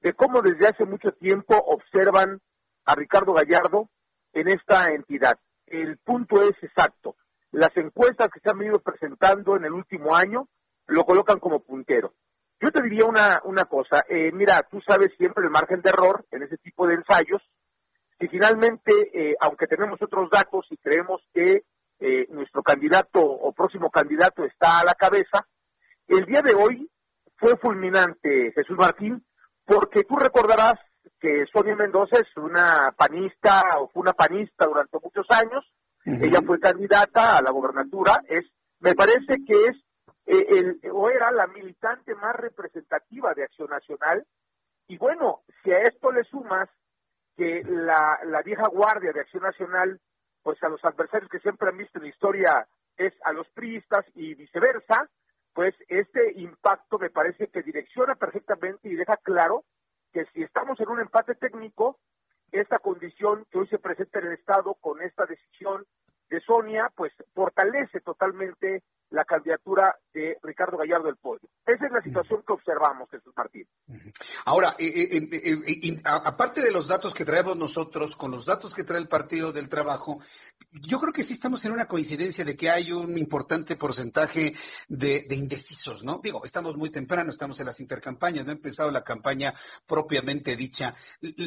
de cómo desde hace mucho tiempo observan a Ricardo Gallardo en esta entidad. El punto es exacto. Las encuestas que se han venido presentando en el último año lo colocan como puntero. Yo te diría una, una cosa, eh, mira, tú sabes siempre el margen de error en ese tipo de ensayos, si finalmente, eh, aunque tenemos otros datos y creemos que eh, nuestro candidato o próximo candidato está a la cabeza, el día de hoy fue fulminante, Jesús Martín, porque tú recordarás que Sonia Mendoza es una panista o fue una panista durante muchos años, ella fue candidata a la gobernatura, es, me parece que es eh, el, o era la militante más representativa de Acción Nacional. Y bueno, si a esto le sumas que la, la vieja guardia de Acción Nacional, pues a los adversarios que siempre han visto en la historia es a los priistas y viceversa, pues este impacto me parece que direcciona perfectamente y deja claro que si estamos en un empate técnico, esta condición que hoy se presenta en el Estado con esta decisión de Sonia, pues fortalece totalmente la candidatura de Ricardo Gallardo del Pollo. Esa es la situación que observamos, Jesús Martín. Ahora, eh, eh, eh, aparte de los datos que traemos nosotros, con los datos que trae el Partido del Trabajo, yo creo que sí estamos en una coincidencia de que hay un importante porcentaje de, indecisos, ¿no? Digo, estamos muy temprano, estamos en las intercampañas, no ha empezado la campaña propiamente dicha.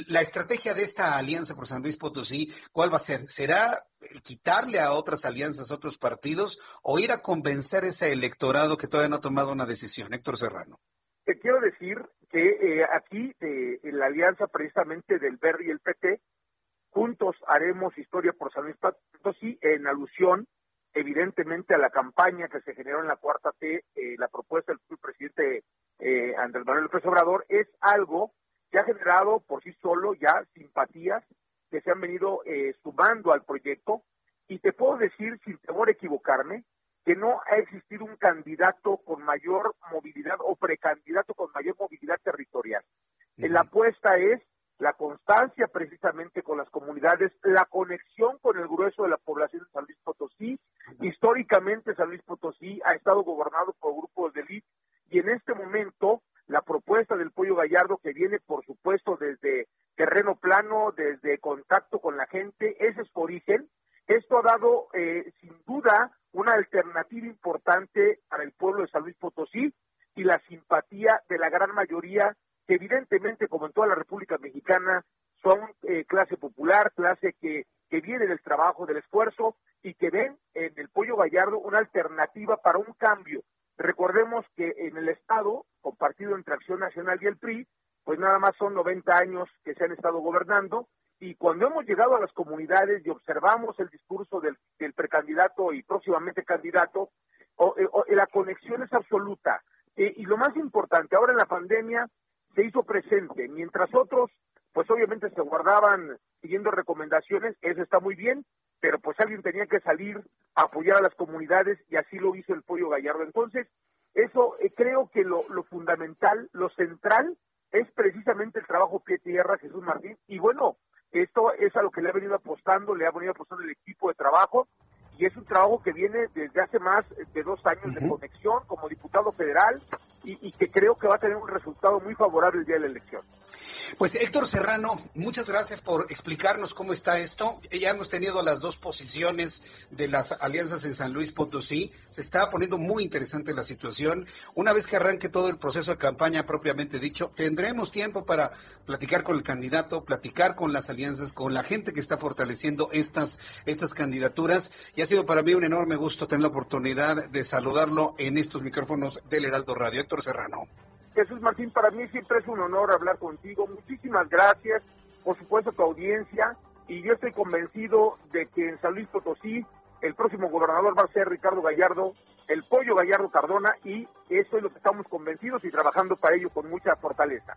La estrategia de esta alianza por San Luis Potosí, ¿cuál va a ser? ¿Será quitarle a otras alianzas, a otros partidos, o ir a convencer ese electorado que todavía no ha tomado una decisión? Héctor Serrano. Te quiero decir que eh, aquí, eh, en la alianza precisamente del Verde y el PT, juntos haremos historia por San Luis Potosí en alusión evidentemente a la campaña que se generó en la cuarta T, eh, la propuesta del presidente Andrés Manuel López Obrador, es algo que ha generado por sí solo ya simpatías que se han venido eh, sumando al proyecto y te puedo decir, sin temor a equivocarme, que no ha existido un candidato con mayor movilidad o precandidato con mayor movilidad territorial. La apuesta es la constancia precisamente con las comunidades, la conexión con el grueso de la población de San Luis Potosí. Históricamente San Luis Potosí ha estado gobernado por grupos de élite y en este momento la propuesta del Pollo Gallardo que viene por supuesto desde terreno plano, desde contacto con la gente, ese es su origen. Esto ha dado, eh, sin duda, una alternativa importante para el pueblo de San Luis Potosí y la simpatía de la gran mayoría que evidentemente, como en toda la República Mexicana, son eh, clase popular, clase que, que viene del trabajo, del esfuerzo y que ven en el pollo gallardo una alternativa para un cambio. Recordemos que en el Estado, compartido entre Acción Nacional y el PRI, pues nada más son 90 años que se han estado gobernando y cuando hemos llegado a las comunidades y observamos el discurso del, precandidato y próximamente candidato, eh, la conexión es absoluta. Eh, y lo más importante, ahora en la pandemia se hizo presente, mientras otros, pues obviamente se guardaban siguiendo recomendaciones, eso está muy bien, pero pues alguien tenía que salir a apoyar a las comunidades y así lo hizo el Pollo Gallardo. Entonces, eso eh, creo que lo, lo fundamental, lo central, es precisamente el trabajo pie tierra, Jesús Martín, y bueno, esto es a lo que le ha venido apostando, le ha venido apostando el equipo de trabajo, y es un trabajo que viene desde hace más de dos años de conexión como diputado federal, y, que creo que va a tener un resultado muy favorable el día de la elección. Pues Héctor Serrano, muchas gracias por explicarnos cómo está esto. Ya hemos tenido las dos posiciones de las alianzas en San Luis Potosí. Se está poniendo muy interesante la situación. Una vez que arranque todo el proceso de campaña propiamente dicho, tendremos tiempo para platicar con el candidato, platicar con las alianzas, con la gente que está fortaleciendo estas, estas candidaturas. Y ha sido para mí un enorme gusto tener la oportunidad de saludarlo en estos micrófonos del Heraldo Radio. Héctor Serrano. Jesús Martín, para mí siempre es un honor hablar contigo. Muchísimas gracias, por supuesto, tu audiencia. Y yo estoy convencido de que en San Luis Potosí el próximo gobernador va a ser Ricardo Gallardo, el pollo Gallardo Cardona, y eso es lo que estamos convencidos y trabajando para ello con mucha fortaleza.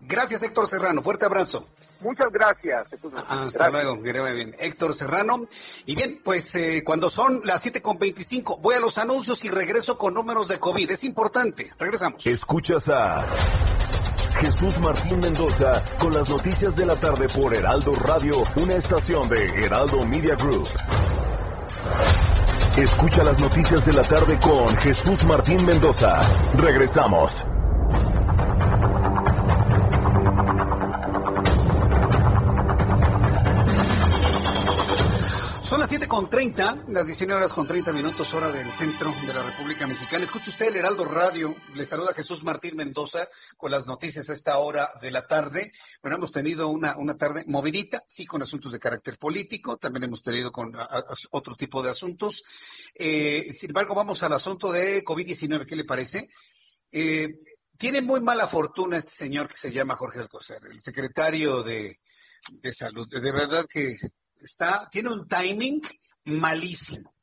Gracias, Héctor Serrano. Fuerte abrazo. Muchas gracias. Hasta luego, que bien. Héctor Serrano. Y bien, pues eh, cuando son las 7.25, voy a los anuncios y regreso con números de COVID. Es importante. Regresamos. Escuchas a Jesús Martín Mendoza con las noticias de la tarde por Heraldo Radio, una estación de Heraldo Media Group. Escucha las noticias de la tarde con Jesús Martín Mendoza. Regresamos. Con 30, las 19 horas con 30 minutos, hora del centro de la República Mexicana. Escucha usted el Heraldo Radio. Le saluda Jesús Martín Mendoza con las noticias a esta hora de la tarde. Bueno, hemos tenido una, una tarde movidita, sí, con asuntos de carácter político. También hemos tenido con otro tipo de asuntos. Eh, sin embargo, vamos al asunto de COVID-19. ¿Qué le parece? Eh, tiene muy mala fortuna este señor que se llama Jorge Alcocer, el secretario de, de Salud. De verdad que está, tiene un timing malísimo.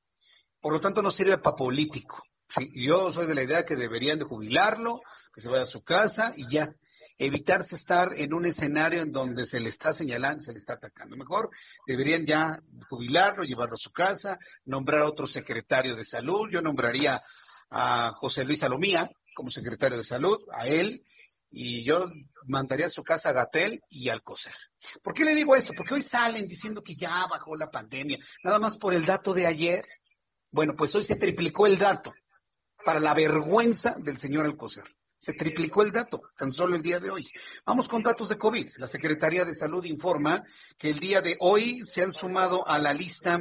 Por lo tanto, no sirve para político. Yo soy de la idea que deberían de jubilarlo, que se vaya a su casa y ya. Evitarse estar en un escenario en donde se le está señalando, se le está atacando. Mejor deberían ya jubilarlo, llevarlo a su casa, nombrar a otro secretario de salud. Yo nombraría a José Luis Salomía como secretario de salud, a él, y yo mandaría a su casa a Gatel y al coser. ¿Por qué le digo esto? Porque hoy salen diciendo que ya bajó la pandemia, nada más por el dato de ayer. Bueno, pues hoy se triplicó el dato para la vergüenza del señor Alcocer. Se triplicó el dato tan solo el día de hoy. Vamos con datos de COVID. La Secretaría de Salud informa que el día de hoy se han sumado a la lista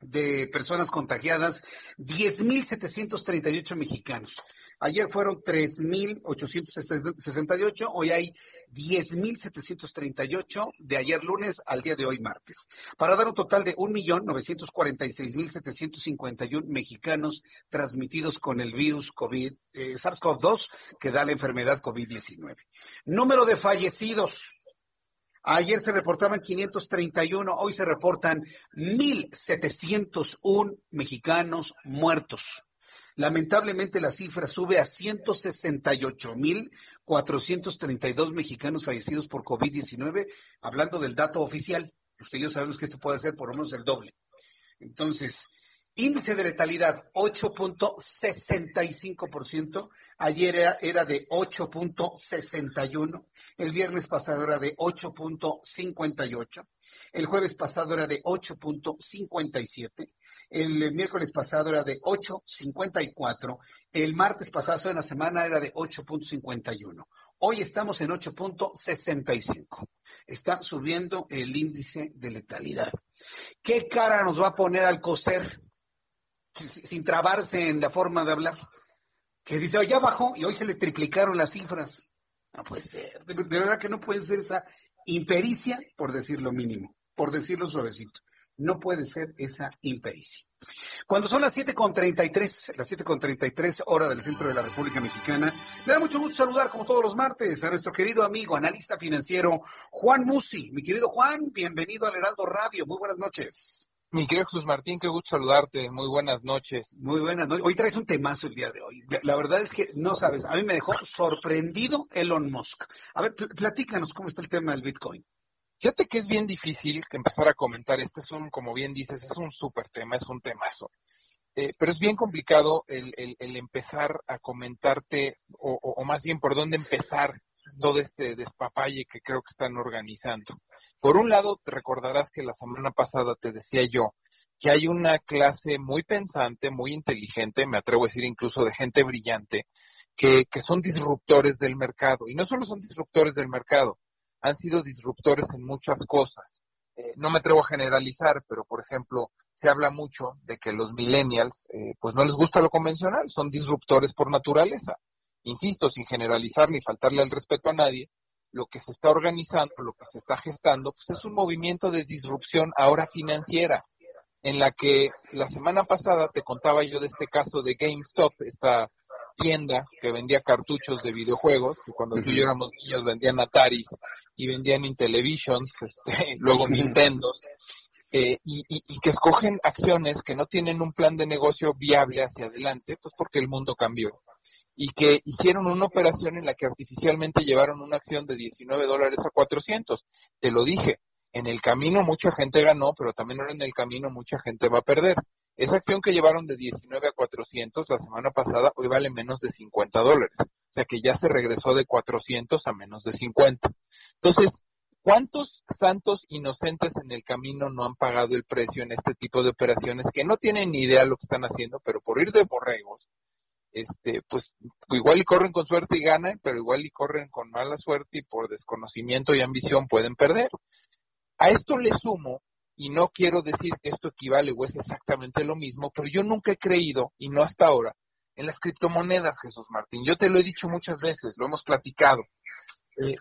de personas contagiadas 10.738 mexicanos. Ayer fueron 3.868, hoy hay 10.738 de ayer lunes al día de hoy martes, para dar un total de 1.946.751 mexicanos transmitidos con el virus COVID, eh, SARS-CoV-2 que da la enfermedad COVID-19. Número de fallecidos. Ayer se reportaban 531, hoy se reportan 1.701 mexicanos muertos. Lamentablemente la cifra sube a 168.432 mexicanos fallecidos por COVID-19, hablando del dato oficial. Ustedes ya sabemos que esto puede ser por lo menos el doble. Entonces, índice de letalidad 8.65%, ayer era, de 8.61, el viernes pasado era de 8.58, el jueves pasado era de 8.57, el miércoles pasado era de 8.54, el martes pasado en la semana era de 8.51. Hoy estamos en 8.65. Está subiendo el índice de letalidad. ¿Qué cara nos va a poner al coser sin trabarse en la forma de hablar? Que dice, hoy ya bajó y hoy se le triplicaron las cifras. No puede ser, de, verdad que no puede ser esa impericia, por decir lo mínimo, por decirlo suavecito. No puede ser esa impericia. Cuando son las 7.33, las 7.33 hora del centro de la República Mexicana, me da mucho gusto saludar, como todos los martes, a nuestro querido amigo, analista financiero, Juan Musi. Mi querido Juan, bienvenido al Heraldo Radio. Muy buenas noches. Mi querido Jesús Martín, qué gusto saludarte. Muy buenas noches. Muy buenas noches. Hoy traes un temazo el día de hoy. La verdad es que no sabes, a mí me dejó sorprendido Elon Musk. A ver, platícanos cómo está el tema del Bitcoin. Fíjate que es bien difícil empezar a comentar. Este es un, como bien dices, es un súper tema, es un temazo. Eh, pero es bien complicado el, empezar a comentarte, o, o, más bien por dónde empezar todo este despapalle que creo que están organizando. Por un lado, te recordarás que la semana pasada te decía yo que hay una clase muy pensante, muy inteligente, me atrevo a decir incluso de gente brillante, que, que son disruptores del mercado. Y no solo son disruptores del mercado, han sido disruptores en muchas cosas. Eh, no me atrevo a generalizar, pero por ejemplo, se habla mucho de que los millennials, eh, pues no les gusta lo convencional, son disruptores por naturaleza insisto, sin generalizar ni faltarle el respeto a nadie, lo que se está organizando, lo que se está gestando, pues es un movimiento de disrupción ahora financiera, en la que la semana pasada te contaba yo de este caso de GameStop, esta tienda que vendía cartuchos de videojuegos, que cuando tú y yo éramos niños vendían Ataris y vendían Intellivisions, este, luego Nintendo, eh, y, y, que escogen acciones que no tienen un plan de negocio viable hacia adelante, pues porque el mundo cambió y que hicieron una operación en la que artificialmente llevaron una acción de 19 dólares a 400. Te lo dije, en el camino mucha gente ganó, pero también ahora en el camino mucha gente va a perder. Esa acción que llevaron de 19 a 400 la semana pasada hoy vale menos de 50 dólares. O sea que ya se regresó de 400 a menos de 50. Entonces, ¿cuántos santos inocentes en el camino no han pagado el precio en este tipo de operaciones que no tienen ni idea de lo que están haciendo, pero por ir de borregos, este, pues igual y corren con suerte y ganan, pero igual y corren con mala suerte y por desconocimiento y ambición pueden perder. A esto le sumo, y no quiero decir que esto equivale o es exactamente lo mismo, pero yo nunca he creído, y no hasta ahora, en las criptomonedas, Jesús Martín. Yo te lo he dicho muchas veces, lo hemos platicado. Eh,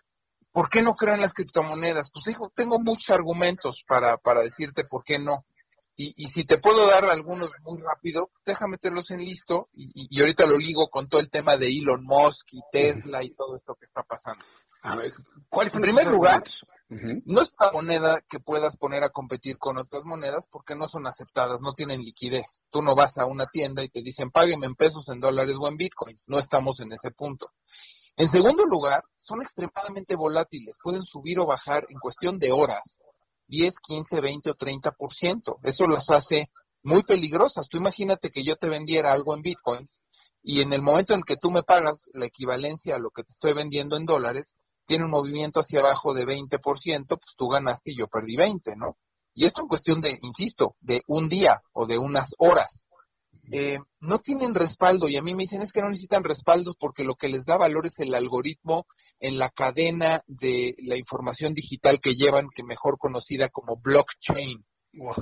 ¿Por qué no creo en las criptomonedas? Pues hijo, tengo muchos argumentos para, para decirte por qué no. Y, si te puedo dar algunos muy rápido, déjame tenerlos en listo y, ahorita lo ligo con todo el tema de Elon Musk y Tesla y todo esto que está pasando. A ver, ¿cuáles son En primer lugar, no es una moneda que puedas poner a competir con otras monedas porque no son aceptadas, no tienen liquidez. Tú no vas a una tienda y te dicen págueme en pesos, en dólares o en bitcoins. No estamos en ese punto. En segundo lugar, son extremadamente volátiles, pueden subir o bajar en cuestión de horas 10, 15, 20 o 30%. Eso las hace muy peligrosas. Tú imagínate que yo te vendiera algo en bitcoins y en el momento en que tú me pagas la equivalencia a lo que te estoy vendiendo en dólares, tiene un movimiento hacia abajo de 20%, pues tú ganaste y yo perdí 20, ¿no? Y esto en cuestión de, insisto, de un día o de unas horas. Eh, no tienen respaldo y a mí me dicen es que no necesitan respaldos porque lo que les da valor es el algoritmo en la cadena de la información digital que llevan, que mejor conocida como blockchain.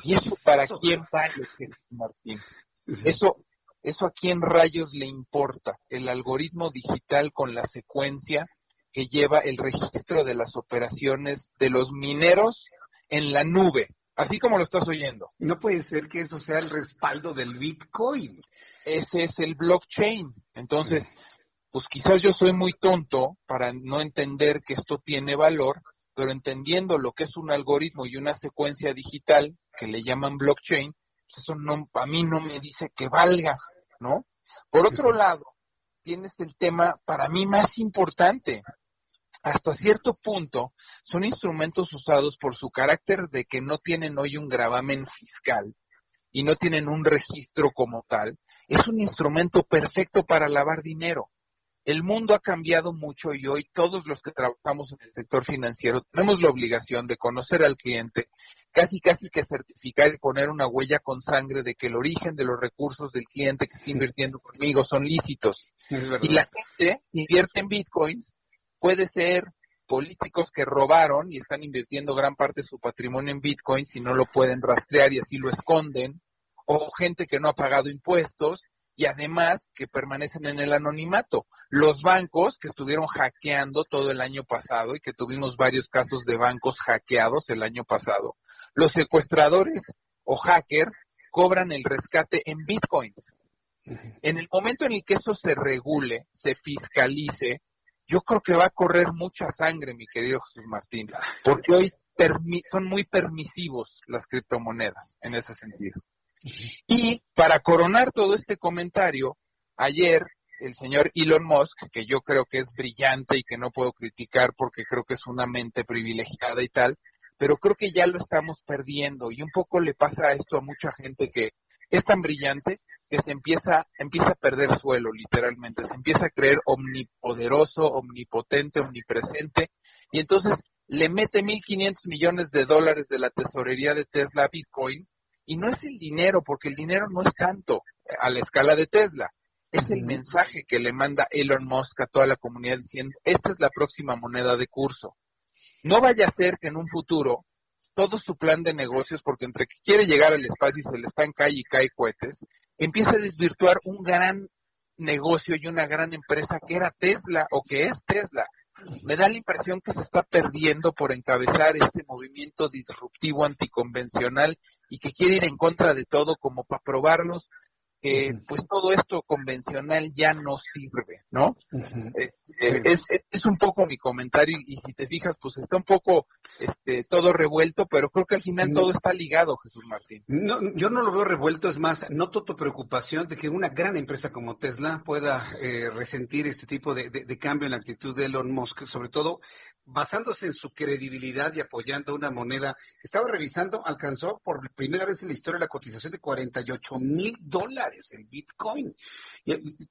¿Y eso para quién vale, Martín? Eso, eso a quién rayos le importa. El algoritmo digital con la secuencia que lleva el registro de las operaciones de los mineros en la nube, así como lo estás oyendo. No puede ser que eso sea el respaldo del Bitcoin. Ese es el blockchain. Entonces, pues quizás yo soy muy tonto para no entender que esto tiene valor, pero entendiendo lo que es un algoritmo y una secuencia digital que le llaman blockchain, pues eso no, a mí no me dice que valga, ¿no? Por otro lado, tienes el tema para mí más importante. Hasta cierto punto son instrumentos usados por su carácter de que no tienen hoy un gravamen fiscal y no tienen un registro como tal. Es un instrumento perfecto para lavar dinero el mundo ha cambiado mucho y hoy todos los que trabajamos en el sector financiero tenemos la obligación de conocer al cliente, casi casi que certificar y poner una huella con sangre de que el origen de los recursos del cliente que está invirtiendo conmigo son lícitos. y la gente invierte en bitcoins, puede ser políticos que robaron y están invirtiendo gran parte de su patrimonio en bitcoins y no lo pueden rastrear y así lo esconden, o gente que no ha pagado impuestos y además que permanecen en el anonimato. Los bancos que estuvieron hackeando todo el año pasado y que tuvimos varios casos de bancos hackeados el año pasado, los secuestradores o hackers cobran el rescate en bitcoins. En el momento en el que eso se regule, se fiscalice, yo creo que va a correr mucha sangre, mi querido Jesús Martín, porque hoy son muy permisivos las criptomonedas en ese sentido. Y para coronar todo este comentario, ayer el señor Elon Musk, que yo creo que es brillante y que no puedo criticar porque creo que es una mente privilegiada y tal, pero creo que ya lo estamos perdiendo. Y un poco le pasa esto a mucha gente que es tan brillante que se empieza, empieza a perder suelo, literalmente, se empieza a creer omnipoderoso, omnipotente, omnipresente, y entonces le mete 1.500 millones de dólares de la tesorería de Tesla Bitcoin, y no es el dinero, porque el dinero no es tanto a la escala de Tesla, es el mensaje que le manda Elon Musk a toda la comunidad diciendo, esta es la próxima moneda de curso. No vaya a ser que en un futuro todo su plan de negocios, porque entre que quiere llegar al espacio y se le está en calle y cae cohetes, empieza a desvirtuar un gran negocio y una gran empresa que era Tesla o que es Tesla. Me da la impresión que se está perdiendo por encabezar este movimiento disruptivo anticonvencional y que quiere ir en contra de todo como para probarnos que pues todo esto convencional ya no sirve, ¿no? Eh, eh, es, un poco mi comentario y, si te fijas, pues está un poco este, todo revuelto, pero creo que al final todo está ligado, Jesús Martín. No, yo no lo veo revuelto, es más, noto tu preocupación de que una gran empresa como Tesla pueda eh, resentir este tipo de, de, cambio en la actitud de Elon Musk, sobre todo basándose en su credibilidad y apoyando una moneda. Estaba revisando, alcanzó por primera vez en la historia la cotización de 48 mil dólares en Bitcoin.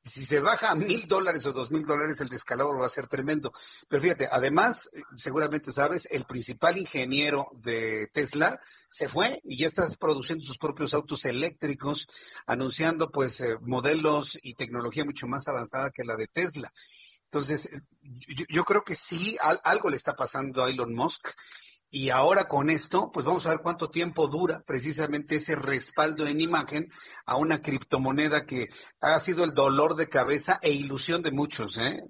Si se baja a mil dólares o dos mil dólares, el descalabro va a ser tremendo. Pero fíjate, además, eh, seguramente sabes, el principal ingeniero de Tesla se fue y ya está produciendo sus propios autos eléctricos, anunciando pues eh, modelos y tecnología mucho más avanzada que la de Tesla. Entonces, yo, creo que sí, algo le está pasando a Elon Musk. Y ahora con esto, pues vamos a ver cuánto tiempo dura precisamente ese respaldo en imagen a una criptomoneda que ha sido el dolor de cabeza e ilusión de muchos. ¿eh?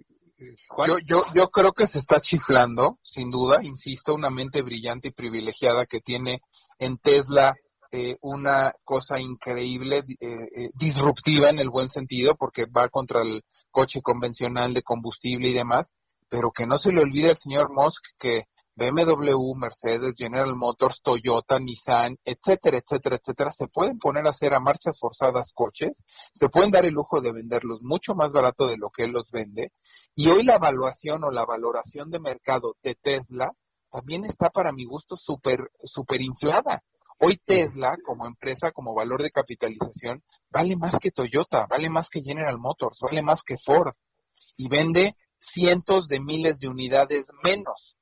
Yo, yo, creo que se está chiflando, sin duda, insisto, una mente brillante y privilegiada que tiene en Tesla eh, una cosa increíble, eh, eh, disruptiva en el buen sentido, porque va contra el coche convencional de combustible y demás, pero que no se le olvide al señor Musk que BMW, Mercedes, General Motors, Toyota, Nissan, etcétera, etcétera, etcétera, se pueden poner a hacer a marchas forzadas coches, se pueden dar el lujo de venderlos mucho más barato de lo que él los vende, y hoy la evaluación o la valoración de mercado de Tesla también está para mi gusto súper, súper inflada. Hoy Tesla, como empresa, como valor de capitalización, vale más que Toyota, vale más que General Motors, vale más que Ford y vende cientos de miles de unidades menos.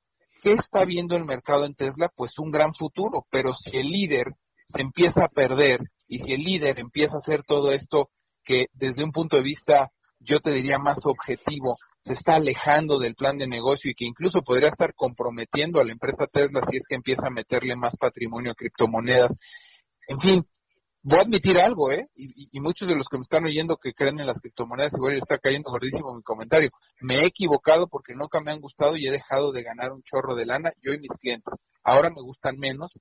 ¿Qué está viendo el mercado en Tesla? Pues un gran futuro, pero si el líder se empieza a perder y si el líder empieza a hacer todo esto que desde un punto de vista, yo te diría más objetivo, se está alejando del plan de negocio y que incluso podría estar comprometiendo a la empresa Tesla si es que empieza a meterle más patrimonio a criptomonedas. En fin, voy a admitir algo, ¿eh? Y, muchos de los que me están oyendo que creen en las criptomonedas, igual está cayendo gordísimo mi comentario. Me he equivocado porque nunca me han gustado y he dejado de ganar un chorro de lana, yo y mis clientes. Ahora me gustan menos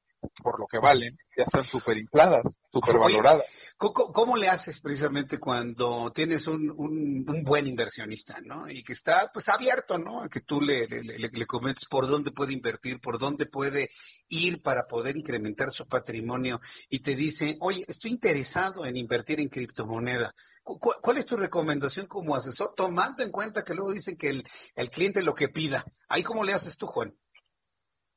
por lo que valen, ya están súper infladas, súper valoradas. ¿cómo, le haces precisamente cuando tienes un, un, buen inversionista, ¿no? Y que está pues abierto, ¿no? A que tú le, le, comentes por dónde puede invertir, por dónde puede ir para poder incrementar su patrimonio y te dice, oye, estoy interesado en invertir en criptomoneda. ¿Cuál es tu recomendación como asesor? Tomando en cuenta que luego dicen que el, el cliente lo que pida. ¿Ahí cómo le haces tú, Juan?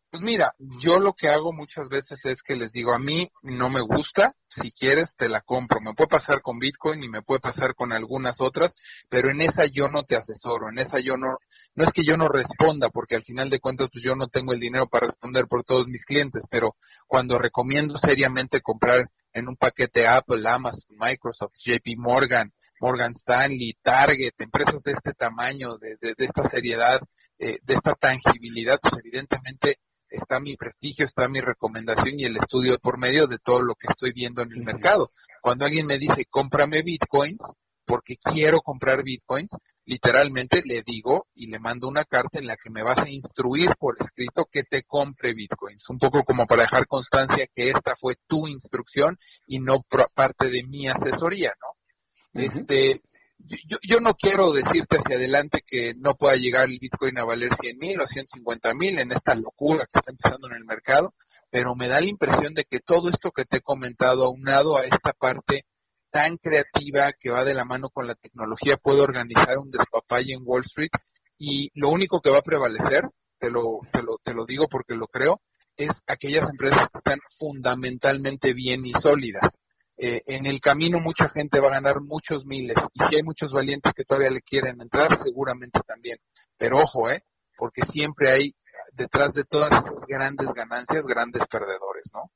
Pues mira, yo lo que hago muchas veces es que les digo, a mí no me gusta, si quieres te la compro. Me puede pasar con Bitcoin y me puede pasar con algunas otras, pero en esa yo no te asesoro, en esa yo no, no es que yo no responda, porque al final de cuentas pues yo no tengo el dinero para responder por todos mis clientes, pero cuando recomiendo seriamente comprar en un paquete Apple, Amazon, Microsoft, JP Morgan, Morgan Stanley, Target, empresas de este tamaño, de, de, esta seriedad, eh, de esta tangibilidad, pues evidentemente está mi prestigio, está mi recomendación y el estudio por medio de todo lo que estoy viendo en el mercado. Cuando alguien me dice, cómprame bitcoins, porque quiero comprar bitcoins, literalmente le digo y le mando una carta en la que me vas a instruir por escrito que te compre bitcoins, un poco como para dejar constancia que esta fue tu instrucción y no parte de mi asesoría, ¿no? Este, yo, yo, no quiero decirte hacia adelante que no pueda llegar el Bitcoin a valer 100 mil o 150 mil en esta locura que está empezando en el mercado, pero me da la impresión de que todo esto que te he comentado, aunado a esta parte tan creativa que va de la mano con la tecnología, puede organizar un despapalle en Wall Street y lo único que va a prevalecer, te lo, te lo, te lo digo porque lo creo, es aquellas empresas que están fundamentalmente bien y sólidas. Eh, en el camino mucha gente va a ganar muchos miles y si hay muchos valientes que todavía le quieren entrar, seguramente también. Pero ojo, ¿eh? Porque siempre hay detrás de todas esas grandes ganancias, grandes perdedores, ¿no?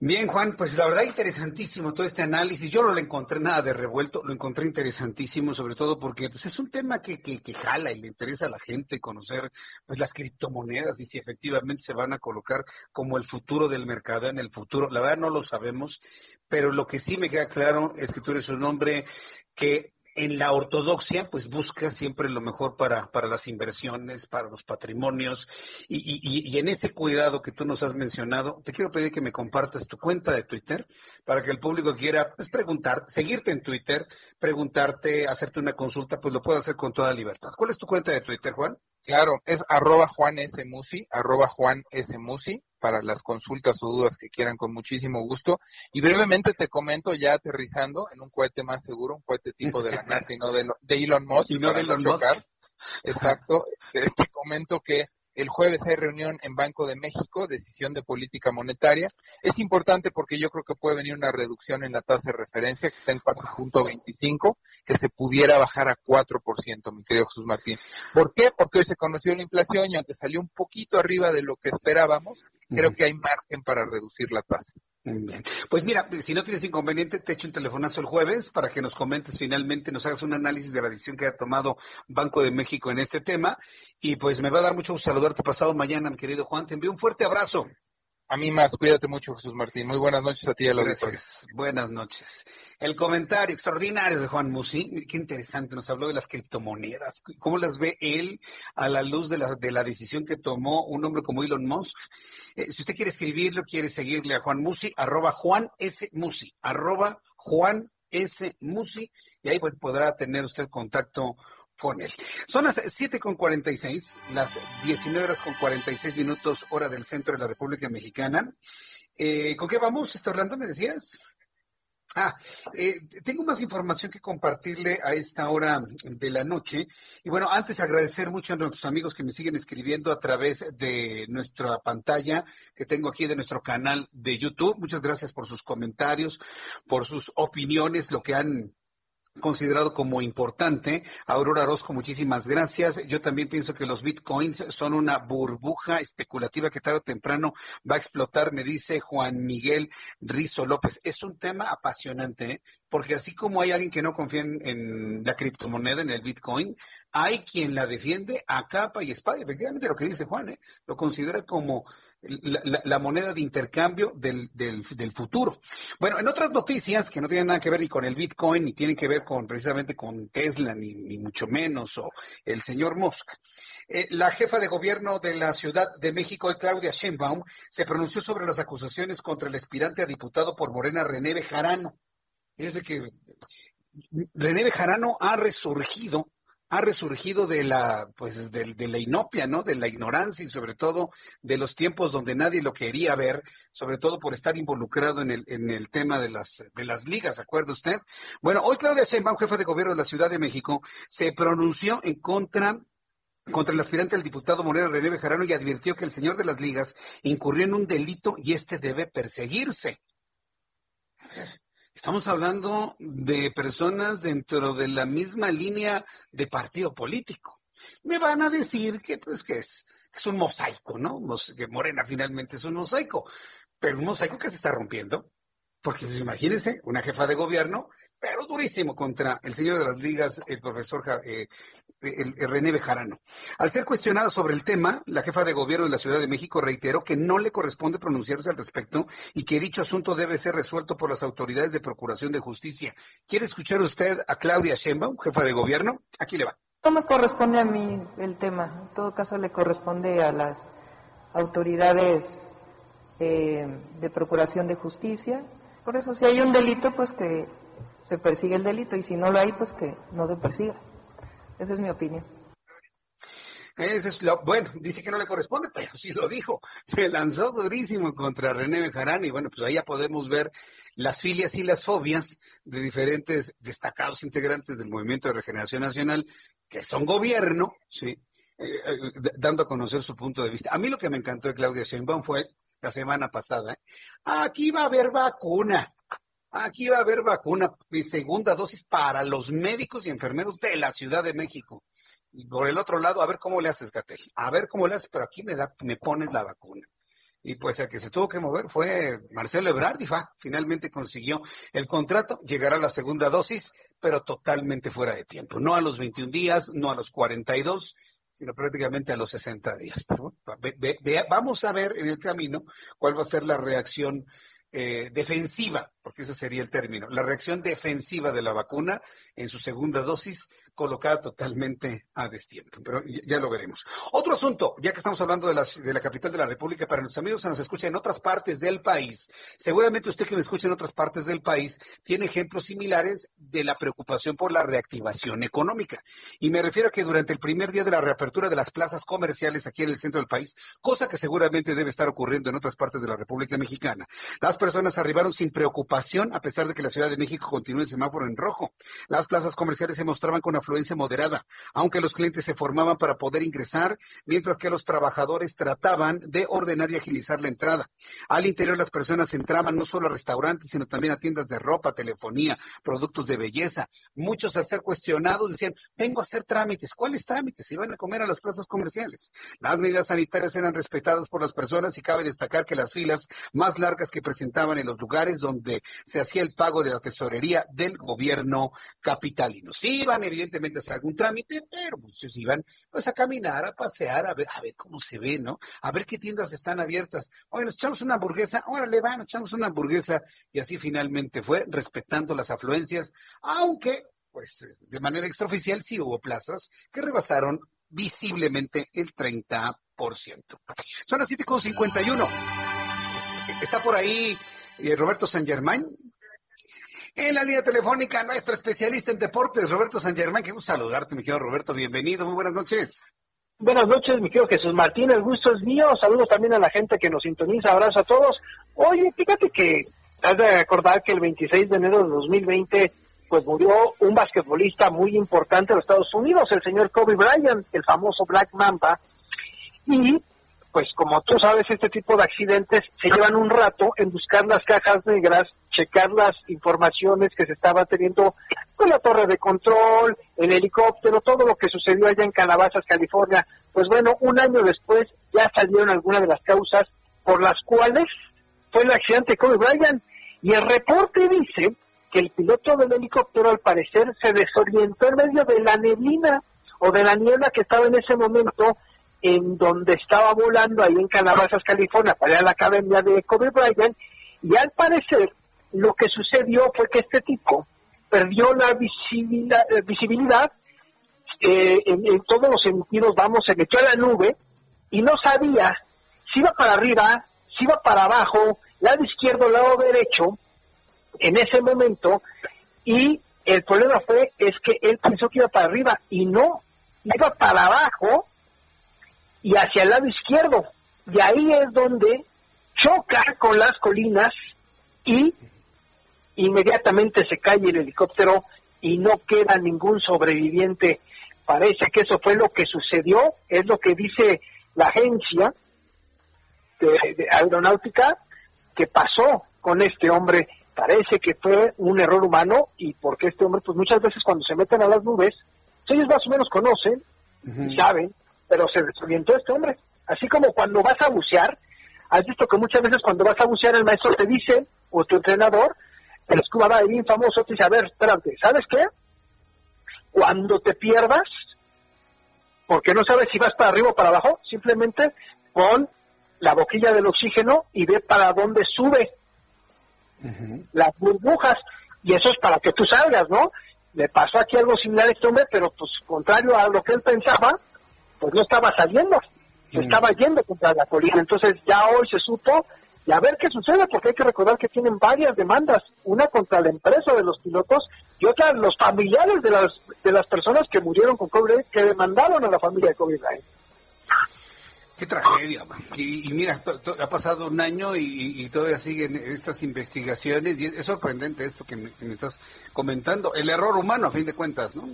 Bien, Juan, pues la verdad interesantísimo todo este análisis. Yo no le encontré nada de revuelto, lo encontré interesantísimo, sobre todo porque pues, es un tema que, que, que jala y le interesa a la gente conocer pues las criptomonedas y si efectivamente se van a colocar como el futuro del mercado en el futuro. La verdad no lo sabemos, pero lo que sí me queda claro es que tú eres un hombre que en la ortodoxia, pues busca siempre lo mejor para, para las inversiones, para los patrimonios, y, y, y, en ese cuidado que tú nos has mencionado, te quiero pedir que me compartas tu cuenta de Twitter para que el público quiera pues, preguntar, seguirte en Twitter, preguntarte, hacerte una consulta, pues lo puedo hacer con toda libertad. ¿Cuál es tu cuenta de Twitter, Juan? Claro, es arroba Juan S. Musi, arroba Juan S. Musi, para las consultas o dudas que quieran con muchísimo gusto. Y brevemente te comento, ya aterrizando en un cohete más seguro, un cohete tipo de la NASA y no de, Elon Musk. Y no de Elon Musk. Exacto. te comento que el jueves hay reunión en Banco de México, decisión de política monetaria. Es importante porque yo creo que puede venir una reducción en la tasa de referencia, que está en 4.25, que se pudiera bajar a 4%, mi querido Jesús Martín. ¿Por qué? Porque hoy se conoció la inflación y aunque salió un poquito arriba de lo que esperábamos, creo que hay margen para reducir la tasa. Bien. Pues mira, si no tienes inconveniente, te echo un telefonazo el jueves para que nos comentes finalmente, nos hagas un análisis de la decisión que ha tomado Banco de México en este tema. Y pues me va a dar mucho gusto saludarte pasado mañana, mi querido Juan. Te envío un fuerte abrazo. A mí más, cuídate mucho, Jesús Martín. Muy buenas noches a ti a los Gracias. Buenas noches. El comentario extraordinario de Juan Musi, qué interesante, nos habló de las criptomonedas. ¿Cómo las ve él a la luz de la, de la decisión que tomó un hombre como Elon Musk? Eh, si usted quiere escribirlo, quiere seguirle a Juan Musi, arroba Juan S. Musi, arroba Juan S. Musi, y ahí podrá tener usted contacto con él. Son las 7 con 46, las 19 horas con 46 minutos, hora del centro de la República Mexicana. Eh, ¿Con qué vamos, está Orlando, me decías? Ah, eh, tengo más información que compartirle a esta hora de la noche. Y bueno, antes agradecer mucho a nuestros amigos que me siguen escribiendo a través de nuestra pantalla que tengo aquí de nuestro canal de YouTube. Muchas gracias por sus comentarios, por sus opiniones, lo que han considerado como importante. Aurora Orozco, muchísimas gracias. Yo también pienso que los bitcoins son una burbuja especulativa que tarde o temprano va a explotar, me dice Juan Miguel Rizo López. Es un tema apasionante, ¿eh? Porque así como hay alguien que no confía en, la criptomoneda, en el bitcoin, hay quien la defiende a capa y espada. Efectivamente, lo que dice Juan, ¿eh? lo considera como la, moneda de intercambio del, del, futuro. Bueno, en otras noticias que no tienen nada que ver ni con el Bitcoin, ni tienen que ver con precisamente con Tesla, ni, ni mucho menos, o el señor Musk. Eh, la jefa de gobierno de la Ciudad de México, Claudia Sheinbaum, se pronunció sobre las acusaciones contra el aspirante a diputado por Morena, René Bejarano. Es de que René Bejarano ha resurgido ha resurgido de la, pues, de, la inopia, ¿no? De la ignorancia y sobre todo de los tiempos donde nadie lo quería ver, sobre todo por estar involucrado en el, en el tema de las, de las ligas, ¿acuerda usted? Bueno, hoy Claudia Sheinbaum, jefa de gobierno de la Ciudad de México, se pronunció en contra contra el aspirante al diputado Moreno René Bejarano y advirtió que el señor de las ligas incurrió en un delito y este debe perseguirse. A ver, Estamos hablando de personas dentro de la misma línea de partido político. Me van a decir que, pues, que es, es un mosaico, ¿no? Que Morena finalmente es un mosaico, pero un mosaico que se está rompiendo. Porque pues, imagínense, una jefa de gobierno, pero durísimo contra el señor de las ligas, el profesor eh, el, René Bejarano. Al ser cuestionado sobre el tema, la jefa de gobierno de la Ciudad de México reiteró que no le corresponde pronunciarse al respecto y que dicho asunto debe ser resuelto por las autoridades de Procuración de Justicia. ¿Quiere escuchar usted a Claudia Sheinbaum, jefa de gobierno? Aquí le va. No me corresponde a mí el tema. En todo caso, le corresponde a las autoridades eh, de Procuración de Justicia. Por eso, si hay un delito, pues que se persigue el delito y si no lo hay, pues que no se persiga. Esa es mi opinión. bueno, dice que no le corresponde, pero sí lo dijo. Se lanzó durísimo contra René Bejarán y bueno, pues ahí ya podemos ver las filias y las fobias de diferentes destacados integrantes del Movimiento de Regeneración Nacional que son gobierno, sí, eh, eh, dando a conocer su punto de vista. A mí lo que me encantó de Claudia Sheinbaum fue la semana pasada, aquí va a haber vacuna. Aquí va a haber vacuna y segunda dosis para los médicos y enfermeros de la Ciudad de México. Y por el otro lado, a ver cómo le haces, Gatel. A ver cómo le haces, pero aquí me, da, me pones la vacuna. Y pues el que se tuvo que mover fue Marcelo Ebrard y fa, finalmente consiguió el contrato, llegará la segunda dosis, pero totalmente fuera de tiempo. No a los 21 días, no a los 42, sino prácticamente a los 60 días. Pero vamos a ver en el camino cuál va a ser la reacción eh, defensiva, porque ese sería el término, la reacción defensiva de la vacuna en su segunda dosis colocada totalmente a destiempo, pero ya, lo veremos. Otro asunto, ya que estamos hablando de la, capital de la República, para nuestros amigos que nos escuchan en otras partes del país, seguramente usted que me escucha en otras partes del país tiene ejemplos similares de la preocupación por la reactivación económica. Y me refiero a que durante el primer día de la reapertura de las plazas comerciales aquí en el centro del país, cosa que seguramente debe estar ocurriendo en otras partes de la República Mexicana, las personas arribaron sin preocupación a pesar de que la Ciudad de México continúe en semáforo en rojo. Las plazas comerciales se mostraban con afluencia moderada, aunque los clientes se formaban para poder ingresar, mientras que los trabajadores trataban de ordenar y agilizar la entrada. Al interior las personas entraban no solo a restaurantes, sino también a tiendas de ropa, telefonía, productos de belleza. Muchos al ser cuestionados decían, vengo a hacer trámites. ¿Cuáles trámites? Iban a comer a las plazas comerciales. Las medidas sanitarias eran respetadas por las personas y cabe destacar que las filas más largas que presentaban en los lugares donde se hacía el pago de la tesorería del gobierno capitalino. Sí iban evidentemente a hacer algún trámite, pero muchos iban pues a caminar, a pasear, a ver, a ver cómo se ve, ¿no? A ver qué tiendas están abiertas. Oye, nos echamos una hamburguesa, órale, van, echamos una hamburguesa y así finalmente fue respetando las afluencias, aunque pues de manera extraoficial sí hubo plazas que rebasaron visiblemente el 30%. Son las 7.51. Está por ahí eh, Roberto San Germán. En la línea telefónica, nuestro especialista en deportes, Roberto San Germán. Qué gusto saludarte, mi querido Roberto. Bienvenido, muy buenas noches. Buenas noches, mi querido Jesús Martín. El gusto es mío. Saludos también a la gente que nos sintoniza. Abrazo a todos. Oye, fíjate que has de acordar que el 26 de enero de 2020 pues murió un basquetbolista muy importante de los Estados Unidos, el señor Kobe Bryant, el famoso Black Mamba. Y pues como tú sabes, este tipo de accidentes se llevan un rato en buscar las cajas negras, checar las informaciones que se estaba teniendo con la torre de control, el helicóptero, todo lo que sucedió allá en Calabazas, California. Pues bueno, un año después ya salieron algunas de las causas por las cuales fue el accidente de Kobe Bryant. Y el reporte dice que el piloto del helicóptero al parecer se desorientó en medio de la neblina o de la niebla que estaba en ese momento en donde estaba volando ahí en Calabazas, California, para la academia de Kobe Bryant, y al parecer lo que sucedió fue que este tipo perdió la visibilidad, eh, visibilidad eh, en, todos los sentidos, vamos, se metió a la nube y no sabía si iba para arriba, si iba para abajo, lado izquierdo, lado derecho, en ese momento, y el problema fue es que él pensó que iba para arriba y no, iba para abajo y hacia el lado izquierdo. Y ahí es donde choca con las colinas y inmediatamente se cae el helicóptero y no queda ningún sobreviviente. Parece que eso fue lo que sucedió, es lo que dice la agencia de, aeronáutica que pasó con este hombre. Parece que fue un error humano y porque este hombre, pues muchas veces cuando se meten a las nubes, ellos más o menos conocen, saben pero se desorientó este hombre. Así como cuando vas a bucear, Has visto que muchas veces cuando vas a bucear el maestro te dice, o tu entrenador, el scuba diving famoso te dice, a ver, espérate, ¿sabes qué? Cuando te pierdas, porque no sabes si vas para arriba o para abajo, simplemente pon la boquilla del oxígeno y ve para dónde sube las burbujas, y eso es para que tú salgas, ¿no? Le pasó aquí algo similar a este hombre, pero pues contrario a lo que él pensaba, pues no estaba saliendo, se estaba yendo contra la colina. Entonces ya hoy se supo y a ver qué sucede, porque hay que recordar que tienen varias demandas, una contra la empresa de los pilotos y otra los familiares de las de las personas que murieron con COVID, que demandaron a la familia de COVID. Qué tragedia, y, y, mira, ha pasado un año y, todavía siguen estas investigaciones y es, sorprendente esto que me, estás comentando. El error humano, a fin de cuentas, ¿no?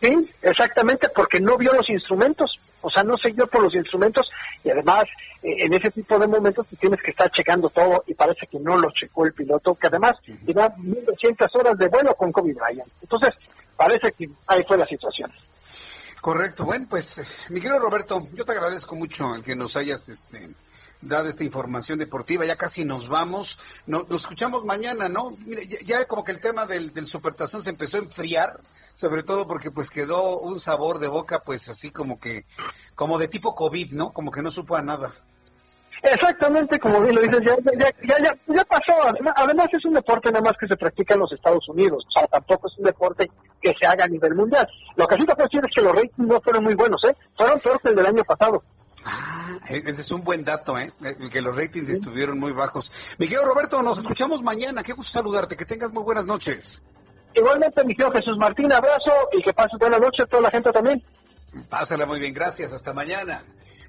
Sí, exactamente, porque no vio los instrumentos, o sea, no siguió por los instrumentos y además eh, en ese tipo de momentos tú tienes que estar checando todo y parece que no lo checó el piloto, que además lleva 1.200 horas de vuelo con COVID Bryant. Entonces, parece que ahí fue la situación. Correcto. Bueno, pues, mi querido Roberto, yo te agradezco mucho el que nos hayas este, dado esta información deportiva. Ya casi nos vamos. nos escuchamos mañana, ¿no? Mire, ya, como que el tema del, del supertazón se empezó a enfriar, sobre todo porque pues quedó un sabor de boca, pues así como que, como de tipo COVID, ¿no? Como que no supo a nada. Exactamente, como bien lo dices, ya, ya, ya, ya, pasó. Además, es un deporte nada más que se practica en los Estados Unidos, o sea, tampoco es un deporte que se haga a nivel mundial. Lo que sí te puedo decir es que los ratings no fueron muy buenos, ¿eh? Fueron peor que el del año pasado. Ah, e-, ese es un buen dato, ¿eh? ¿eh? Que los ratings estuvieron muy bajos. Mi querido Roberto, nos escuchamos mañana. Qué gusto saludarte. Que tengas muy buenas noches. Igualmente, mi querido Jesús Martín, abrazo y que pases buena noche a toda la gente también. Pásala muy bien. Gracias. Hasta mañana.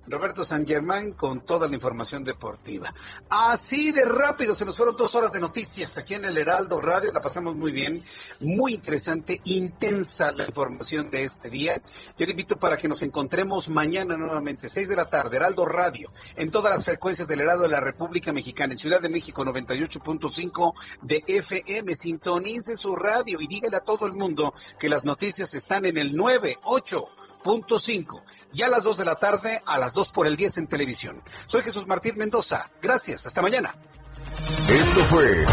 Roberto San Germán con toda la información deportiva. Así de rápido, se nos fueron dos horas de noticias aquí en el Heraldo Radio, la pasamos muy bien, muy interesante, intensa la información de este día. Yo le invito para que nos encontremos mañana nuevamente, seis de la tarde, Heraldo Radio, en todas las frecuencias del Heraldo de la República Mexicana, en Ciudad de México 98.5 de FM. Sintonice su radio y dígale a todo el mundo que las noticias están en el 98 punto cinco. Ya a las 2 de la tarde, a las 2 por el 10 en televisión. Soy Jesús Martín Mendoza. Gracias. Hasta mañana. Esto fue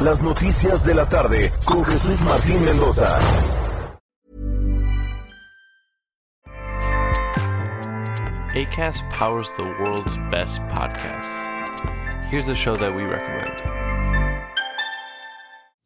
Las Noticias de la Tarde con Jesús Martín Mendoza. ACAST powers the world's best podcasts. Here's a show that we recommend.